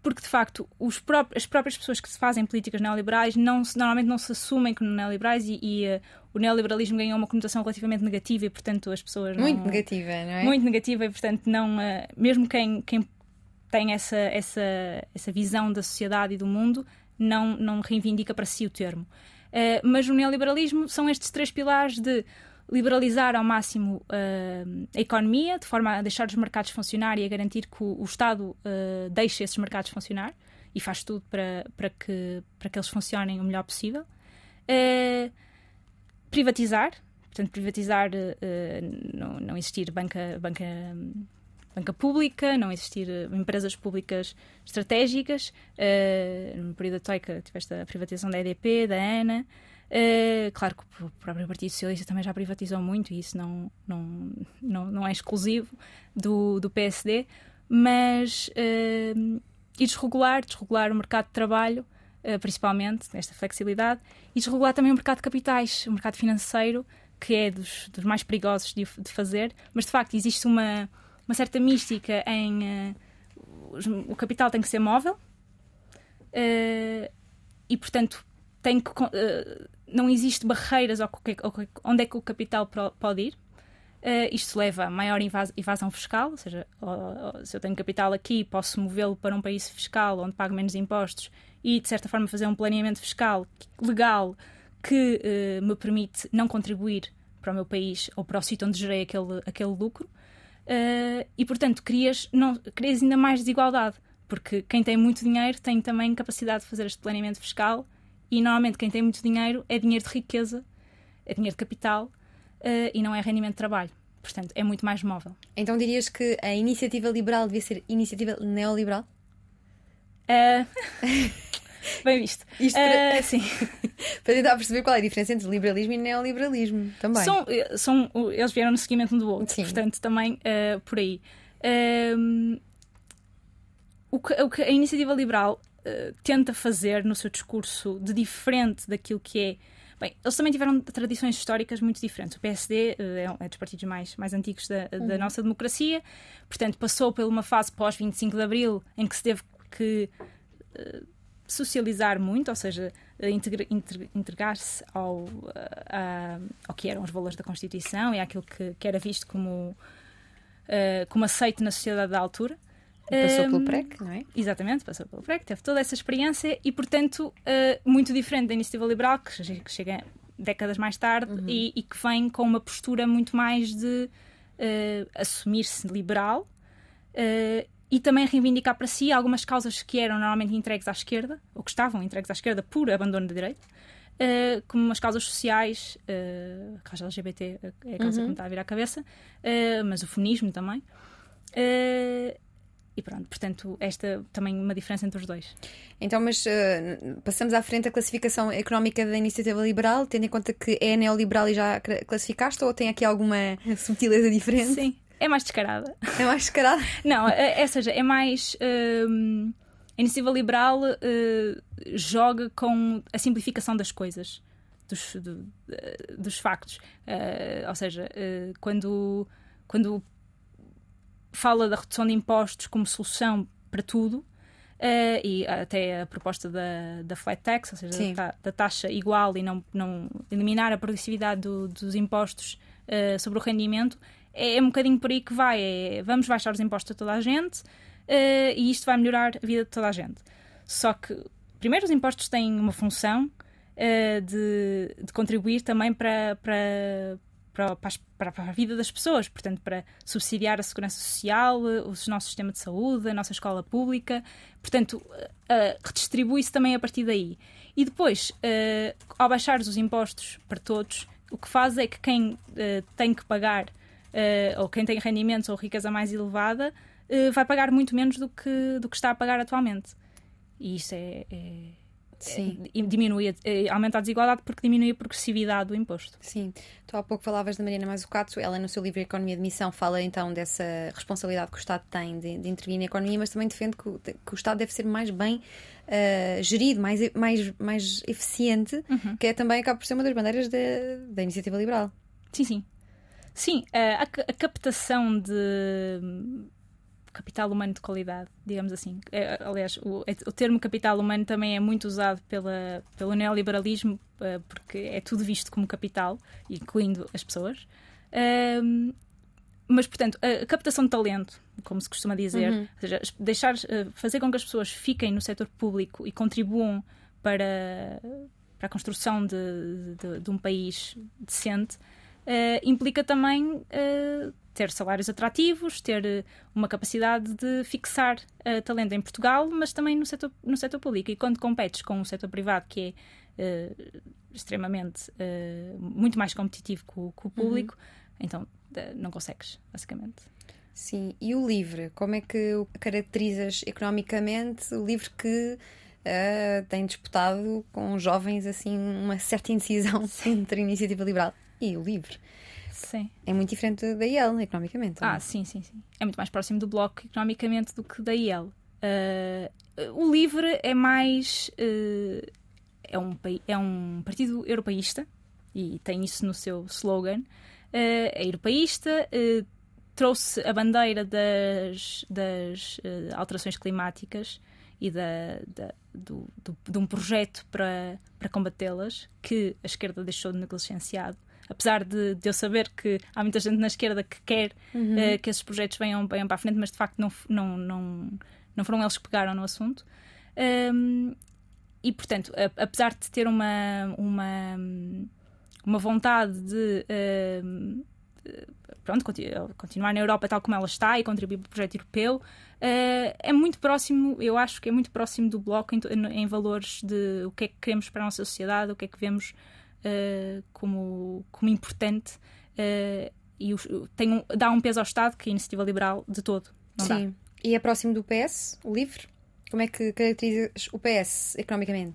porque de facto os pró as próprias pessoas que se fazem políticas neoliberais não se, normalmente não se assumem como neoliberais e, e uh, o neoliberalismo ganhou uma conotação relativamente negativa e portanto as pessoas muito não, negativa não é muito negativa e portanto não uh, mesmo quem, quem tem essa, essa, essa visão da sociedade e do mundo não, não reivindica para si o termo. Uh, mas o neoliberalismo são estes três pilares de liberalizar ao máximo uh, a economia, de forma a deixar os mercados funcionar e a garantir que o, o Estado uh, deixe esses mercados funcionar e faz tudo para, para, que, para que eles funcionem o melhor possível. Uh, privatizar, portanto, privatizar, não, não existir banca, banca, banca pública, não existir empresas públicas estratégicas. no período da Troika tiveste a privatização da EDP, da ANA. Uh, claro que o próprio Partido Socialista também já privatizou muito e isso não, não, não, não é exclusivo do, do PSD, mas uh, e desregular, desregular o mercado de trabalho, uh, principalmente, esta flexibilidade, e desregular também o mercado de capitais, o mercado financeiro, que é dos, dos mais perigosos de, de, fazer, mas de facto existe uma, uma certa mística em o capital tem que ser móvel e, portanto, tem que não existe barreiras ao ao, onde é que o capital pode ir. Uh, isto leva a maior evasão fiscal, ou seja, ou, ou, se eu tenho capital aqui, posso movê-lo para um país fiscal onde pago menos impostos e, de certa forma, fazer um planeamento fiscal legal que uh, me permite não contribuir para o meu país ou para o sítio onde gerei aquele, aquele lucro. Uh, e, portanto, crias, não, crias ainda mais desigualdade, porque quem tem muito dinheiro tem também capacidade de fazer este planeamento fiscal e normalmente quem tem muito dinheiro é dinheiro de riqueza, é dinheiro de capital uh, e não é rendimento de trabalho. Portanto, é muito mais móvel. Então dirias que a iniciativa liberal devia ser iniciativa neoliberal? Uh... Bem visto. Isto para... Uh, sim. para tentar perceber qual é a diferença entre liberalismo e neoliberalismo também. São, são, eles vieram no seguimento um do outro, sim. portanto, também uh, por aí. Uh, o, que, o que a iniciativa liberal eh, tenta fazer no seu discurso de diferente daquilo que é. Bem, eles também tiveram tradições históricas muito diferentes. O PSD uh, é, um, é dos partidos mais, mais antigos da, uhum. da nossa democracia, portanto, passou por uma fase pós-25 de Abril em que se teve que uh, socializar muito, ou seja, entregar-se ao, ao que eram os valores da Constituição e àquilo que, que era visto como, como aceito na sociedade da altura. Passou um, pelo PREC, não é? Exatamente, passou pelo PREC, teve toda essa experiência e, portanto, uh, muito diferente da iniciativa liberal, que, que chega décadas mais tarde uhum. e, e, que vem com uma postura muito mais de uh, assumir-se liberal uh, e também reivindicar para si algumas causas que eram normalmente entregues à esquerda, ou que estavam entregues à esquerda por abandono da direita. Uh, como as causas sociais, uh, a causa LGBT é a causa uhum. que me está a vir à cabeça, mas o feminismo também. Uh, e pronto, portanto, esta também uma diferença entre os dois. Então, mas uh, passamos à frente a classificação económica da iniciativa liberal, tendo em conta que é neoliberal e já classificaste, ou tem aqui alguma subtileza diferente? Sim, é mais descarada. É mais descarada? Não, é, é seja, é mais. Uh, a iniciativa liberal uh, joga com a simplificação das coisas, dos, do, dos factos. ou seja, quando, quando fala da redução de impostos como solução para tudo. Uh, e até a proposta da, da flat tax, ou seja, da, da, taxa igual e não, não eliminar a progressividade do, dos impostos uh, sobre o rendimento, é, é, um bocadinho por aí que vai. É, vamos baixar os impostos a toda a gente uh, e isto vai melhorar a vida de toda a gente. Só que, primeiro, os impostos têm uma função de, de, contribuir também para, para, para, para, para, a vida das pessoas, portanto, para subsidiar a segurança social, o nosso sistema de saúde, a nossa escola pública. Portanto, uh, redistribui-se também a partir daí. E depois, uh, ao baixar os impostos para todos, o que faz é que quem uh, tem que pagar, ou quem tem rendimentos ou riqueza mais elevada, vai pagar muito menos do que, do que está a pagar atualmente. E isso é, é Sim. Eh, diminui, eh, aumenta a desigualdade porque diminui a progressividade do imposto. Sim. Tu há pouco falavas da Mariana Mazzucato, ela no seu livro Economia de Missão fala então dessa responsabilidade que o Estado tem de, de intervir na economia, mas também defende que o, que o Estado deve ser mais bem uh, gerido, mais, mais, mais eficiente, uhum. que é também acaba por ser uma das bandeiras da, da iniciativa liberal. Sim, sim. Sim, a, a captação de capital humano de qualidade, digamos assim. É, aliás, o, é, o, termo capital humano também é muito usado pela, pelo neoliberalismo, uh, porque é tudo visto como capital, incluindo as pessoas. Uh, mas, portanto, a captação de talento, como se costuma dizer, uhum. ou seja, deixar, uh, fazer com que as pessoas fiquem no setor público e contribuam para, para a construção de, de, de um país decente, uh, implica também uh, ter salários atrativos, ter uma capacidade de fixar talento em Portugal, mas também no setor, no setor público. E quando competes com o setor privado, que é extremamente muito mais competitivo que o, que o público, uhum. então não consegues, basicamente. Sim, e o livre? Como é que o caracterizas economicamente? O livre que uh, tem disputado com jovens assim uma certa indecisão entre a iniciativa liberal e o livre. Sim. É muito diferente da IEL, economicamente. Ah, sim, sim, sim. É muito mais próximo do Bloco economicamente do que da IEL. Uh, o LIVRE é mais. Uh, é, um, é um partido europeísta e tem isso no seu slogan uh, é europeísta, trouxe a bandeira das, das alterações climáticas e da, da do, do, de um projeto para, para combatê-las, que a esquerda deixou de negligenciado. Apesar de, de, eu saber que há muita gente na esquerda que quer uhum. uh, que esses projetos venham, venham para a frente, mas de facto não, não, não, não foram eles que pegaram no assunto. Um, e portanto, a, apesar de ter uma, uma uma vontade de, uh, pronto, continuar na Europa tal como ela está e contribuir para o projeto europeu, uh, é muito próximo, eu acho que é muito próximo do Bloco em, em, valores de o que é que queremos para a nossa sociedade, o que é que vemos uh, como, como importante e tem um, dá um peso ao Estado que a iniciativa liberal de todo não Sim. Dá. E é próximo do PS, o LIVRE? Como é que caracterizas o PS economicamente?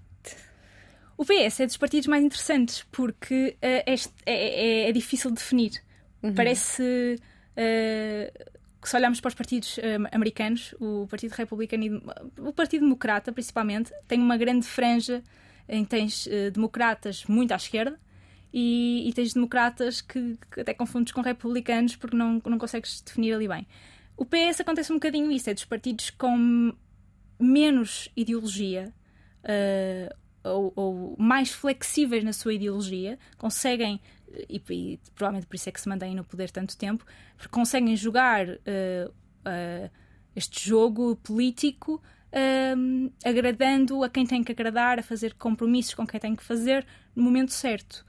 O PS é dos partidos mais interessantes porque uh, é, é, é, difícil de definir. Uhum. Parece uh, que se olharmos para os partidos uh, americanos, o Partido Republicano e o Partido Democrata, principalmente, tem uma grande franja em tens democratas muito à esquerda e, e tens democratas que, que, até confundes com republicanos porque não, não consegues definir ali bem. O PS acontece um bocadinho isso, é dos partidos com menos ideologia, uh, ou, ou, mais flexíveis na sua ideologia, conseguem, e, e, provavelmente por isso é que se mantêm no poder tanto tempo, porque conseguem jogar uh, uh, este jogo político uh, agradando a quem tem que agradar, a fazer compromissos com quem tem que fazer no momento certo.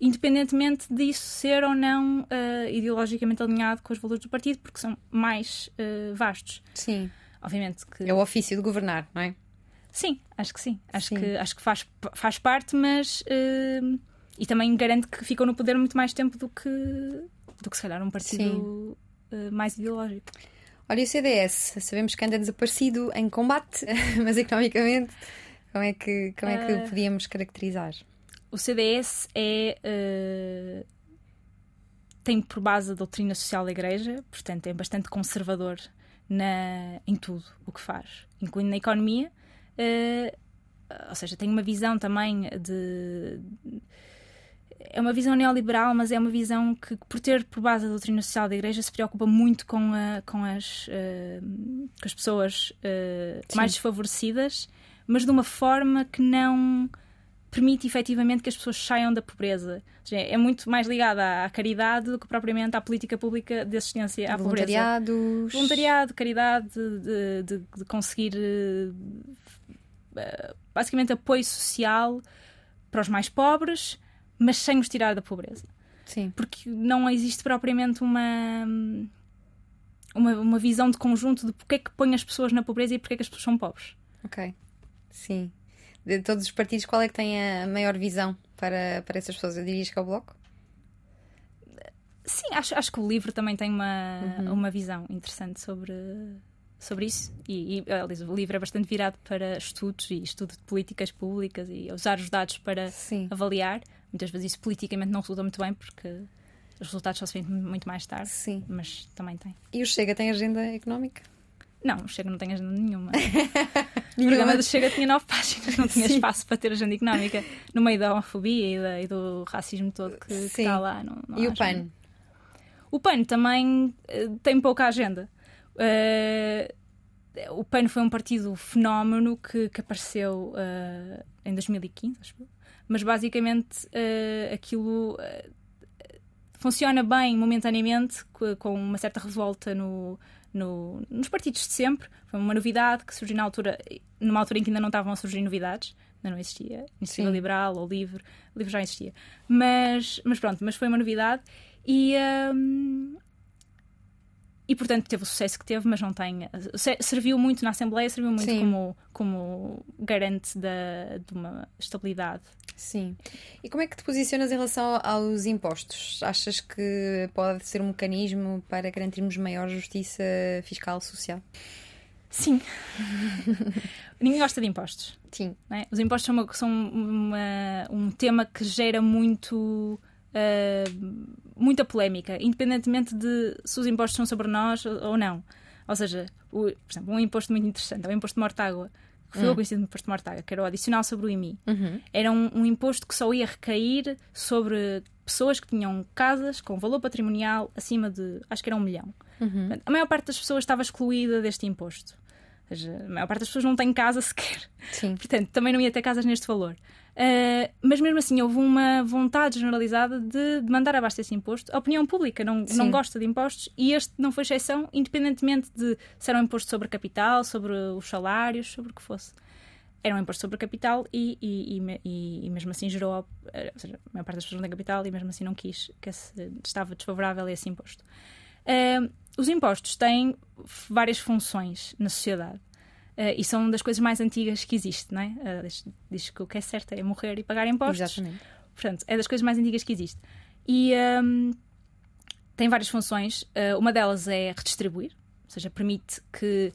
Independentemente disso ser ou não ideologicamente alinhado com os valores do partido, porque são mais vastos. Sim. Obviamente que. É o ofício de governar, não é? Sim, acho que sim. Acho sim. que, acho que faz, faz parte, mas. Uh, e também garante que ficam no poder muito mais tempo do que, do que se calhar um partido uh, mais ideológico. Olha, o CDS, sabemos que anda desaparecido em combate, mas economicamente, como é que, como é que uh, podíamos caracterizar? O CDS é. Uh, tem por base a doutrina social da Igreja, portanto é bastante conservador na, em tudo o que faz, incluindo na economia. Uh, ou seja, tem uma visão também de. É uma visão neoliberal, mas é uma visão que, por ter por base a doutrina social da Igreja, se preocupa muito com, a, com, as, uh, com as pessoas uh, mais desfavorecidas, mas de uma forma que não permite efetivamente que as pessoas saiam da pobreza. Seja, é muito mais ligada à caridade do que propriamente à política pública de assistência à pobreza. Voluntariado, caridade, de, de, de conseguir eh, basicamente apoio social para os mais pobres, mas sem os tirar da pobreza. Sim. Porque não existe propriamente uma, uma, uma visão de conjunto de porque é que põe as pessoas na pobreza e porque é que as pessoas são pobres. Ok. Sim. De todos os partidos, qual é que tem a maior visão para, para essas pessoas? Eu diria que é o Bloco? Sim, acho, acho que o livro também tem uma, uhum. uma visão interessante sobre, sobre isso. E, e aliás, o livro é bastante virado para estudos e estudo de políticas públicas e usar os dados para Sim. avaliar. Muitas vezes isso politicamente não resulta muito bem porque os resultados só se veem muito mais tarde. Sim. Mas também tem. E o Chega tem agenda económica? Não, o Chega não tem agenda nenhuma. o programa do Chega tinha nove páginas, não tinha Sim. espaço para ter agenda económica no meio da homofobia e, da, e do racismo todo que, que está lá. Não, não e o PAN? O PAN também uh, tem pouca agenda Uh, o PAN foi um partido fenómeno que, que apareceu uh, em 2015, acho que mas basicamente uh, aquilo funciona bem momentaneamente, com uma certa revolta no, no, nos partidos de sempre. Foi uma novidade que surgiu na altura, numa altura em que ainda não estavam a surgir novidades, ainda não existia iniciativa Sim. liberal ou livre, o livro já existia. Mas, mas pronto, mas foi uma novidade e. Um, e portanto teve o sucesso que teve, mas não tem. Serviu muito na Assembleia, serviu muito como, como garante da, de uma estabilidade. Sim. E como é que te posicionas em relação aos impostos? Achas que pode ser um mecanismo para garantirmos maior justiça fiscal social? Sim. Ninguém gosta de impostos. Sim. É? Os impostos são, uma, são uma, um tema que gera muito. Uh, muita polémica, independentemente de se os impostos são sobre nós ou não. Ou seja, o, por exemplo, um imposto muito interessante é o imposto de morta-água que foi hum. o conhecido imposto de morta-água, que era o adicional sobre o IMI. Uhum. Era um, um, imposto que só ia recair sobre pessoas que tinham casas com valor patrimonial acima de, acho que era um milhão. Uhum. A maior parte das pessoas estava excluída deste imposto. Seja, a maior parte das pessoas não tem casa sequer. Sim. Portanto, também não ia ter casas neste valor. Uh, mas mesmo assim, houve uma vontade generalizada de, de mandar abaixo desse imposto. A opinião pública não, não gosta de impostos e este não foi exceção, independentemente de se era um imposto sobre capital, sobre os salários, sobre o que fosse. Era um imposto sobre capital e, e, e, e mesmo assim gerou. Ou seja, a maior parte das pessoas não tem capital e mesmo assim não quis, que esse, estava desfavorável a esse imposto. Uh, os impostos têm várias funções na sociedade. Uh, e são das coisas mais antigas que existe, não é? Uh, diz, que o que é certo é morrer e pagar impostos. Exatamente. Portanto, é das coisas mais antigas que existe. E um, tem várias funções. Uh, uma delas é redistribuir, ou seja, permite que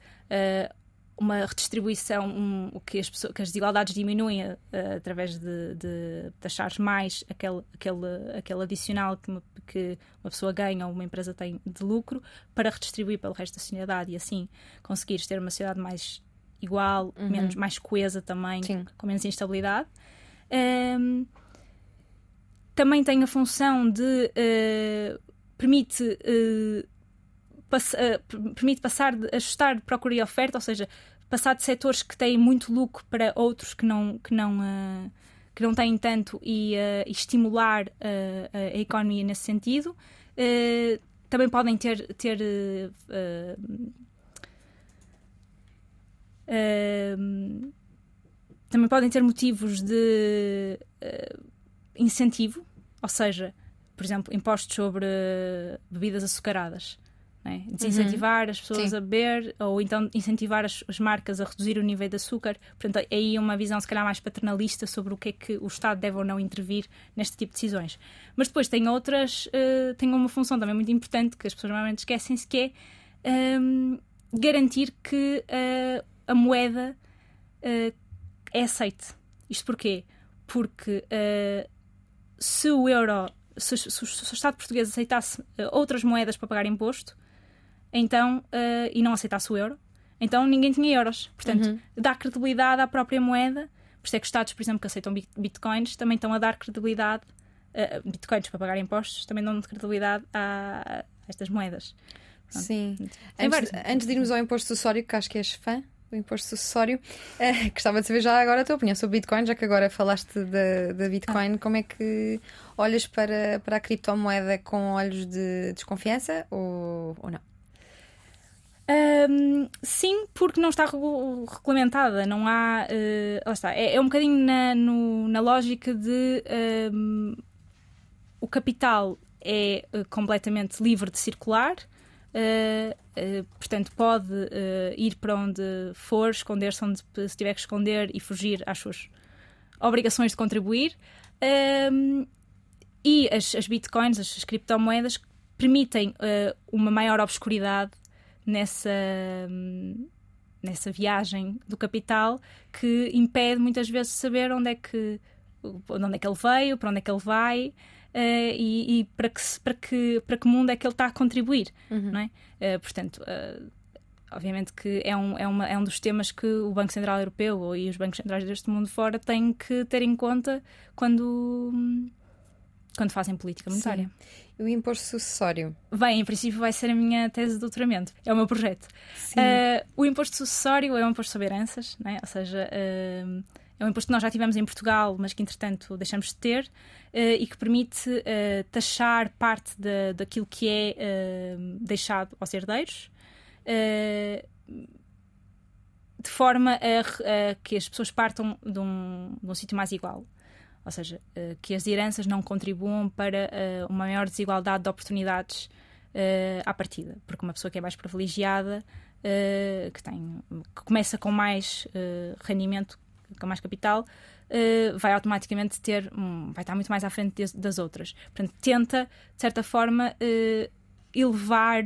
uma redistribuição, um, que, as pessoas, que as desigualdades diminuem uh, através de, de taxar mais aquele, aquele, aquele adicional que uma, que uma pessoa ganha ou uma empresa tem de lucro para redistribuir pelo resto da sociedade e assim conseguires ter uma sociedade mais igual, uhum. menos, mais coesa também, Sim. com menos instabilidade. Um, também tem a função de uh, permite uh, pass uh, permite passar de ajustar de procura e oferta, ou seja, passar de setores que têm muito lucro para outros que não, que não, que não têm tanto e, e estimular a economia nesse sentido. também podem ter, ter também podem ter motivos de incentivo, ou seja, por exemplo, impostos sobre bebidas açucaradas. É? Desincentivar uhum. as pessoas Sim. a beber ou então incentivar as, as, marcas a reduzir o nível de açúcar. Portanto, aí uma visão se calhar mais paternalista sobre o que é que o Estado deve ou não intervir neste tipo de decisões. Mas depois tem outras, uh, tem uma função também muito importante que as pessoas normalmente esquecem-se que é um, garantir que uh, a moeda uh, é aceite. Isto porquê? Porque se o euro se, se, se, o Estado português aceitasse uh, outras moedas para pagar imposto, então, uh, e não aceitasse o euro, então ninguém tinha euros. Portanto, uhum. dá credibilidade à própria moeda. Por isso é que Estados, por exemplo, que aceitam bitcoins, também estão a dar credibilidade, uh, bitcoins para pagar impostos, também dão credibilidade a, a estas moedas. Pronto. Sim. Antes, antes, de irmos ao imposto sucessório, que acho que és fã do imposto sucessório, uh, gostava de saber já agora a tua opinião sobre Bitcoin, já que agora falaste da Bitcoin, ah. como é que olhas para, para a criptomoeda com olhos de desconfiança ou, ou não? Um, sim, porque não está regulamentada, não há. Uh, lá está, é, é um bocadinho na, no, na lógica de um, o capital é uh, completamente livre de circular, uh, portanto, pode ir para onde for, esconder-se onde se tiver que esconder e fugir às suas obrigações de contribuir. Um, e as, as bitcoins, as, as criptomoedas, permitem uma maior obscuridade nessa, nessa viagem do capital que impede muitas vezes saber onde é que, onde é que ele veio, para onde é que ele vai. Uh, e, e, para, que, para, que, para que mundo é que ele está a contribuir, uhum. não é? Uh, portanto, uh, obviamente que é um, é, uma, é um dos temas que o Banco Central Europeu e os bancos centrais deste mundo fora têm que ter em conta quando, quando fazem política monetária. E o imposto sucessório? Bem, em princípio vai ser a minha tese de doutoramento, é o meu projeto. Uh, o imposto sucessório é um imposto sobre heranças, né? ou seja, uh, é um imposto que nós já tivemos em Portugal, mas que entretanto deixamos de ter, uh, e que permite taxar parte de, daquilo que é deixado aos herdeiros de forma a, a, que as pessoas partam de um, um sítio mais igual. Ou seja, uh, que as heranças não contribuam para uh, uma maior desigualdade de oportunidades uh, à partida. Porque uma pessoa que é mais privilegiada, que, tem, que começa com mais rendimento, mais capital, vai automaticamente ter, um, vai estar muito mais à frente de, das outras. Portanto, tenta, de certa forma, elevar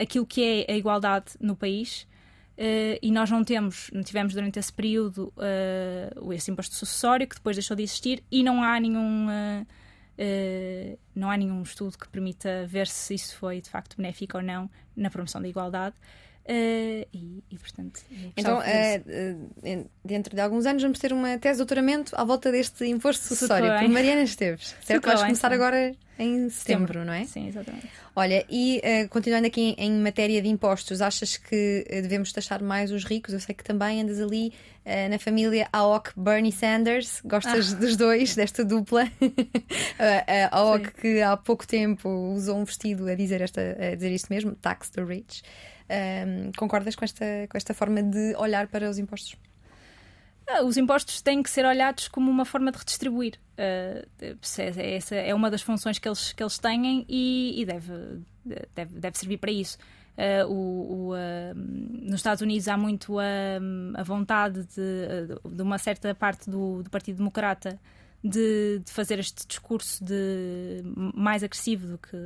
aquilo que é a igualdade no país. Uh, e nós não temos, não tivemos durante esse período uh, esse imposto sucessório que depois deixou de existir e não há nenhum uh, não há nenhum estudo que permita ver se isso foi de facto benéfico ou não na promoção da igualdade. Uh, e, e, portanto. Então, uh, dentro de alguns anos, vamos ter uma tese de doutoramento à volta deste imposto sucessório por Mariana Esteves. Certo? Vais começar sim. agora em setembro, setembro, não é? Sim, exatamente. Olha, e uh, continuando aqui em, em, matéria de impostos, achas que devemos taxar mais os ricos? Eu sei que também andas ali na família AOC Bernie Sanders, gostas ah. dos dois, desta dupla. a AOC que há pouco tempo usou um vestido a dizer, esta, a dizer isto mesmo, Tax the Rich. Um, concordas com esta, com esta forma de olhar para os impostos? Ah, os impostos têm que ser olhados como uma forma de redistribuir. Uh, essa é uma das funções que eles, que eles têm e, e deve, deve, deve servir para isso. Uh, o, o, uh, nos Estados Unidos há muito a, a vontade de, de, uma certa parte do, do Partido Democrata de, de, fazer este discurso de mais agressivo do que,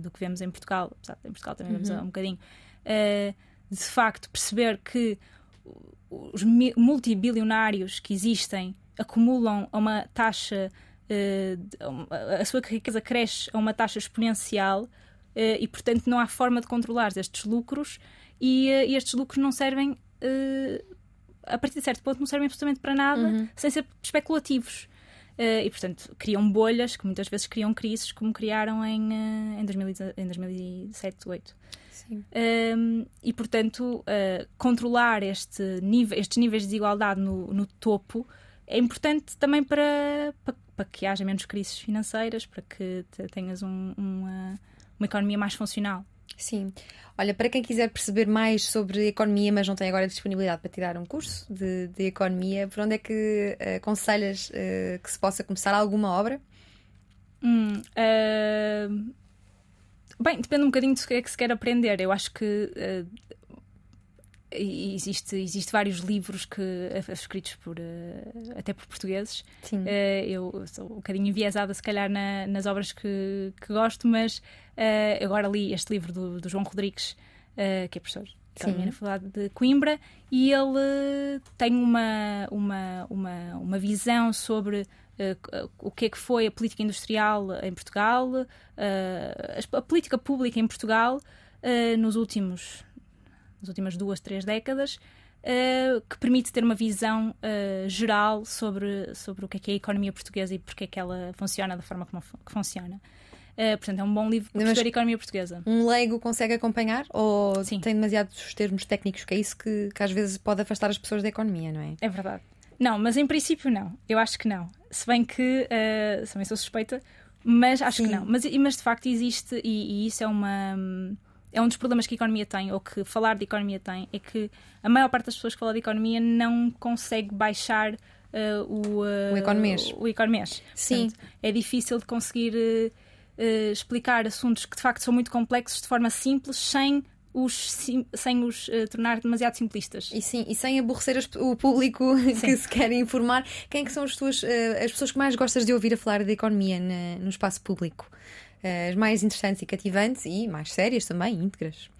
do que vemos em Portugal. Apesar de em Portugal também vemos uhum. um bocadinho de facto perceber que os multibilionários que existem acumulam a uma taxa, uh, a sua riqueza cresce a uma taxa exponencial uh, e, portanto, não há forma de controlar estes lucros e, estes lucros não servem, a partir de certo ponto, não servem absolutamente para nada uhum. sem ser especulativos. Uh, e, portanto, criam bolhas que muitas vezes criam crises, como criaram em, uh, em, 2017, em 2007, 2008. Um, e, portanto, uh, controlar este nível, estes níveis de desigualdade no, no topo é importante também para, para, para, que haja menos crises financeiras, para que tenhas um, uma, uma economia mais funcional. Sim. Olha, para quem quiser perceber mais sobre economia, mas não tem agora disponibilidade para tirar um curso de, de economia, por onde é que uh, aconselhas uh, que se possa começar alguma obra? Hum, uh, Bem, depende um bocadinho do que é que se quer aprender. Eu acho que uh, existe, existe vários livros que, uh, escritos por, uh, até por portugueses. Sim. eu sou um bocadinho enviesada, se calhar, na, nas obras que, que gosto, mas agora li este livro do, do João Rodrigues, que é professor também na Faculdade de Coimbra, e ele tem uma, uma, uma, uma visão sobre uh, o que é que foi a política industrial em Portugal, uh, a política pública em Portugal uh, nos últimos nas últimas duas, três décadas, que permite ter uma visão geral sobre, sobre o que é, que é a economia portuguesa e porque é que ela funciona da forma como que funciona. Uh, portanto, é um bom livro para a economia portuguesa. Um leigo consegue acompanhar ou Sim. tem demasiados termos técnicos, que é isso que, que às vezes pode afastar as pessoas da economia, não é? É verdade. Não, mas em princípio não. Eu acho que não. Se bem que uh, também sou suspeita, mas acho Sim. que não. Mas, mas de facto existe, e, e, isso é uma. É um dos problemas que a economia tem, ou que falar de economia tem, é que a maior parte das pessoas que falam de economia não consegue baixar uh, o, uh, o economês. O, economês. Sim. Portanto, é difícil de conseguir explicar assuntos que de facto são muito complexos de forma simples, sem os, sem os uh, tornar demasiado simplistas. E sim, e sem aborrecer as, o público que se quer informar. Quem é que são as, tuas, uh, as pessoas que mais gostas de ouvir a falar de economia na, no espaço público? Uh, as mais interessantes e cativantes e mais sérias também, íntegras.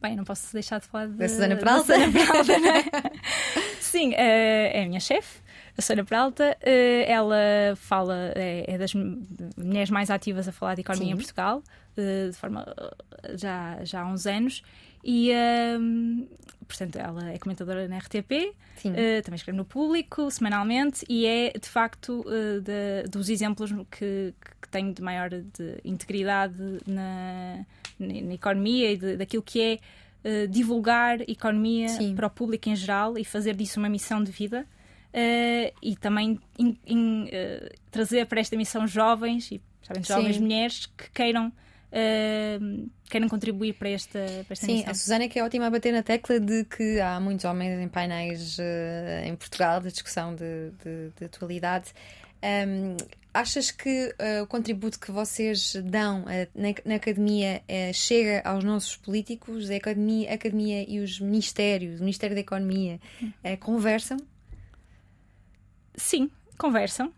Bem, não posso deixar de falar de, da Susana Peralta. Susana Peralta né? Sim, é a minha chefe. a Susana Peralta. Ela fala, é, é, das mulheres mais ativas a falar de economia Sim. em Portugal, de forma já, já há uns anos. E, um, portanto, ela é comentadora na RTP, uh, também escreve no público, semanalmente, e é, de facto, uh, de, dos exemplos que, que tenho de maior de integridade na, na, na economia e de, daquilo que é uh, divulgar economia Sim. para o público em geral e fazer disso uma missão de vida. e também in, in, trazer para esta missão jovens, e jovens mulheres que queiram uh, queiram contribuir para esta, para esta Sim, missão. a Susana é que é ótima a bater na tecla de que há muitos homens em painéis uh, em Portugal de discussão de, de, de atualidade. Um, achas que uh, o contributo que vocês dão uh, na, na, academia uh, chega aos nossos políticos? A academia, a academia e os ministérios, o Ministério da Economia, conversam? Sim, conversam.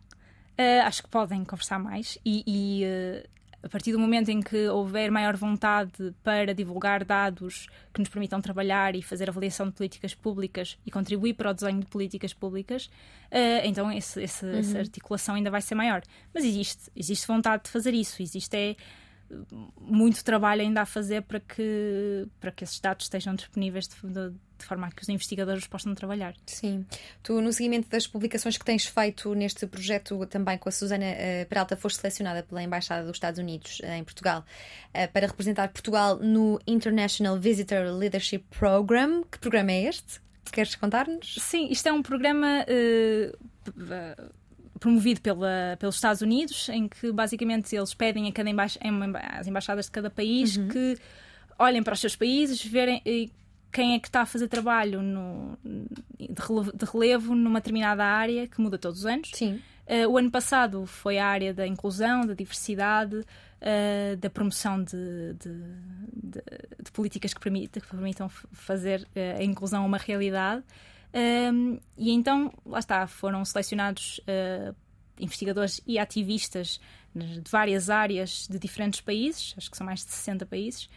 acho que podem conversar mais e, e a partir do momento em que houver maior vontade para divulgar dados que nos permitam trabalhar e fazer avaliação de políticas públicas e contribuir para o desenho de políticas públicas, uh, então esse, esse, uhum. essa articulação ainda vai ser maior. Mas existe, existe vontade de fazer isso, existe é muito trabalho ainda a fazer para que, para que esses dados estejam disponíveis de, de, de, forma a que os investigadores possam trabalhar. Sim. Tu, no seguimento das publicações que tens feito neste projeto também com a Susana uh, Peralta, foste selecionada pela Embaixada dos Estados Unidos uh, em Portugal uh, para representar Portugal no International Visitor Leadership Program. Que programa é este? Queres contar-nos? Sim, isto é um programa promovido pela, pelos Estados Unidos, em que basicamente eles pedem a cada embaix às embaixadas de cada país uhum. que olhem para os seus países, verem eh, quem é que está a fazer trabalho no, de, relevo, numa determinada área que muda todos os anos. Sim. Uh, o ano passado foi a área da inclusão, da diversidade, uh, da promoção de, de, de, de políticas que, permita, que permitam fazer uh, a inclusão uma realidade. Um, e então, lá está, foram selecionados investigadores e ativistas de várias áreas de diferentes países, acho que são mais de 60 países.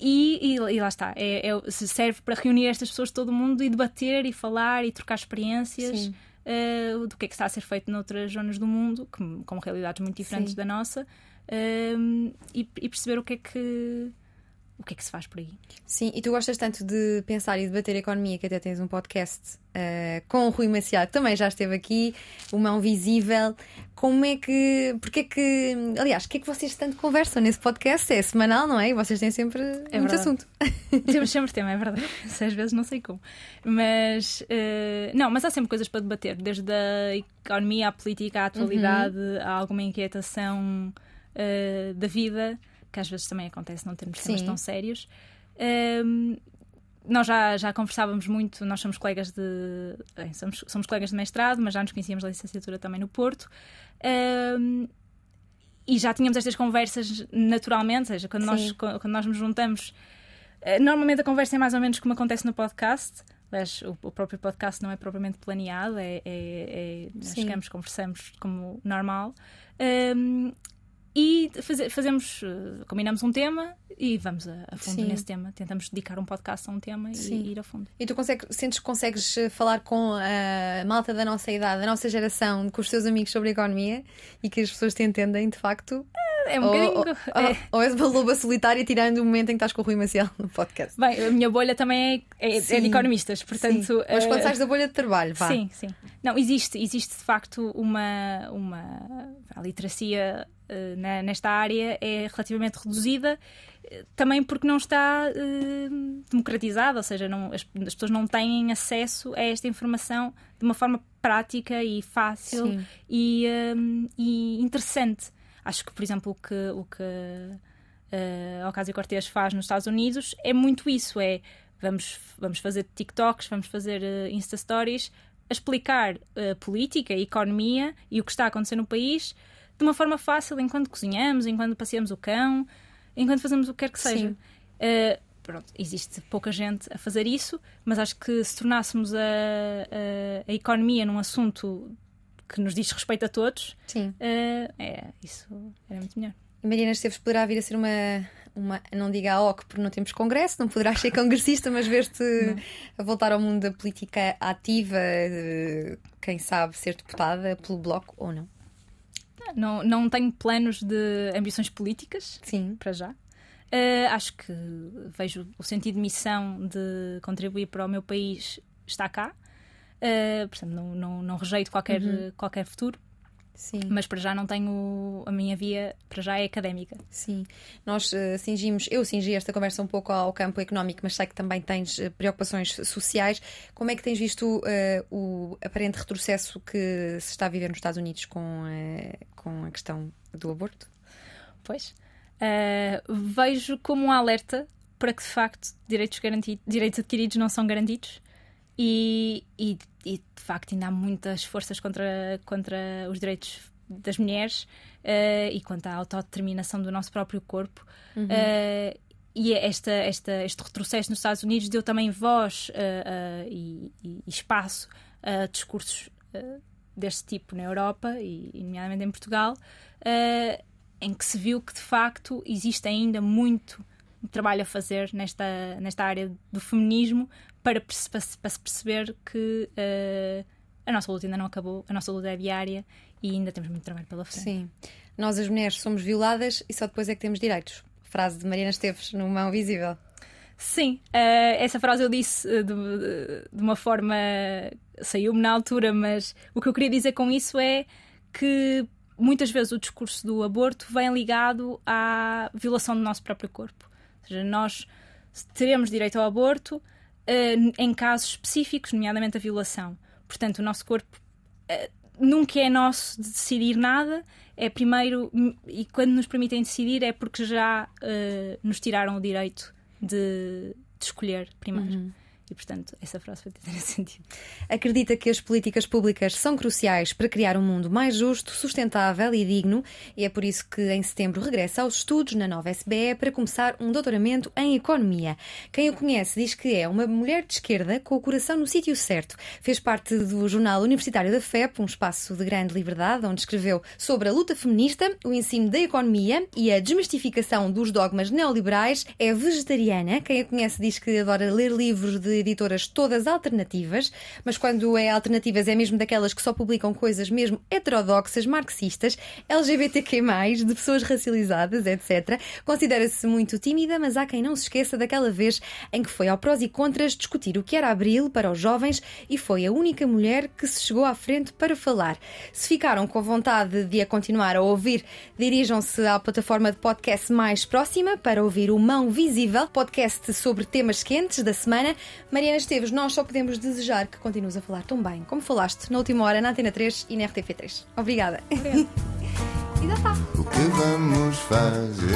E, e, e, lá está, é, é, serve para reunir estas pessoas de todo o mundo e debater e falar e trocar experiências uh, do que é que está a ser feito noutras zonas do mundo, com, com realidades muito diferentes Sim. da nossa, um, e, e perceber o que é que o que é que se faz por aí. Sim, e tu gostas tanto de pensar e debater economia que até tens um podcast uh, com o Rui Maciado, que também já esteve aqui, o Mão Visível. Como é que. Porque é que. Aliás, o que é que vocês tanto conversam nesse podcast? É semanal, não é? E vocês têm sempre é muito verdade. assunto. Temos sempre tema, é verdade. Às vezes não sei como. Mas. Uh, não, mas há sempre coisas para debater, desde a economia à política, à atualidade, uhum. a alguma inquietação uh, da vida que às vezes também acontece não termos temas tão sérios. Um, nós já, já conversávamos muito, nós somos colegas de. Bem, somos, somos colegas de mestrado, mas já nos conhecíamos da licenciatura também no Porto. Um, e já tínhamos estas conversas naturalmente, ou seja, quando, nós, quando nós nos juntamos. Eh, normalmente a conversa é mais ou menos como acontece no podcast. Aliás, o, o próprio podcast não é propriamente planeado, é, é, é nós chegamos, conversamos como normal. Um, e faz, fazemos, eh, combinamos um tema e vamos a, a fundo Sim. nesse tema. Tentamos dedicar um podcast a um tema e ir a fundo. E tu consegues, sentes que consegues eh, falar com a malta da nossa idade, da nossa geração, com os teus amigos sobre economia e que as pessoas te entendem de facto? É um bocadinho. Ou, ou, é. ou és uma loba solitária tirando o momento em que estás com o Rui Maciel no podcast. Bem, a minha bolha também é, é, é de economistas, portanto. Sim. Mas quando uh... sais da bolha de trabalho, vá. Sim, sim. Não, existe, existe de facto uma, uma a literacia uh, na, nesta área é relativamente reduzida também porque não está uh, democratizada, ou seja, não, as, as, pessoas não têm acesso a esta informação de uma forma prática e fácil e, e interessante. Acho que, por exemplo, o que, o que uh, Ocasio-Cortez faz nos Estados Unidos é muito isso, é vamos, vamos fazer TikToks, vamos fazer uh, Insta Stories, a explicar uh, política, economia e o que está a acontecer no país de uma forma fácil enquanto cozinhamos, enquanto passeamos o cão, enquanto fazemos o que quer que seja. Uh, pronto, existe pouca gente a fazer isso, mas acho que se tornássemos a, a, a economia num assunto que nos diz respeito a todos, Sim. Uh, é, isso era muito melhor. Imagina se poderá vir a ser uma, uma, não diga a OC porque não temos congresso, não poderás ser congressista, mas ver-te a voltar ao mundo da política ativa, quem sabe ser deputada pelo Bloco ou não? Não, não tenho planos de ambições políticas, sim, para já. Uh, acho que vejo o sentido de missão de contribuir para o meu país está cá. Uh, portanto, não, não, não rejeito qualquer, uhum. qualquer futuro. Sim. Mas para já não tenho a minha via, para já é académica. Sim. Nós uh, cingimos, eu cingi esta conversa um pouco ao campo económico, mas sei que também tens uh, preocupações sociais. Como é que tens visto uh, o aparente retrocesso que se está a viver nos Estados Unidos com, com a questão do aborto? Pois. vejo como um alerta para que de facto direitos, garantidos, direitos adquiridos não são garantidos e, e, e, de facto ainda há muitas forças contra, contra os direitos das mulheres uh, e quanto à autodeterminação do nosso próprio corpo. Uhum. Uh, e esta, esta, este retrocesso nos Estados Unidos deu também voz uh, e, e, espaço a discursos deste tipo na Europa e, nomeadamente em Portugal, em que se viu que de facto existe ainda muito trabalho a fazer nesta, nesta área do feminismo para, para, para se perceber que uh, a nossa luta ainda não acabou, a nossa luta é diária e ainda temos muito trabalho pela frente. Sim. Nós, as mulheres, somos violadas e só depois é que temos direitos. Frase de Mariana Esteves, no Mão Visível. Sim, uh, essa frase eu disse uh, de, de, uma forma. saiu-me na altura, mas o que eu queria dizer com isso é que muitas vezes o discurso do aborto vem ligado à violação do nosso próprio corpo. Ou seja, nós teremos direito ao aborto uh, em casos específicos, nomeadamente a violação. Portanto, o nosso corpo uh, nunca é nosso de decidir nada, é primeiro, e quando nos permitem decidir é porque já uh, nos tiraram o direito de, de escolher primeiro. Uhum. E, portanto, essa frase foi ter sentido. Acredita que as políticas públicas são cruciais para criar um mundo mais justo, sustentável e digno, e é por isso que em setembro regressa aos estudos na nova SBE para começar um doutoramento em Economia. Quem o conhece diz que é uma mulher de esquerda com o coração no sítio certo. Fez parte do jornal universitário da FEP, um espaço de grande liberdade, onde escreveu sobre a luta feminista, o ensino da economia e a desmistificação dos dogmas neoliberais. É vegetariana. Quem a conhece diz que adora ler livros editoras todas alternativas, mas quando é alternativas é mesmo daquelas que só publicam coisas mesmo heterodoxas, marxistas, LGBTQ, de pessoas racializadas, etc. Considera-se muito tímida, mas há quem não se esqueça daquela vez em que foi ao prós e contras discutir o que era abril para os jovens e foi a única mulher que se chegou à frente para falar. Se ficaram com vontade de a continuar a ouvir, dirijam-se à plataforma de podcast mais próxima para ouvir o Mão Visível, podcast sobre temas quentes da semana. Mariana Esteves, nós só podemos desejar que continues a falar tão bem como falaste na última hora na Antena 3 e na RTP3. Obrigada. Obrigada. e já está. O que vamos fazer?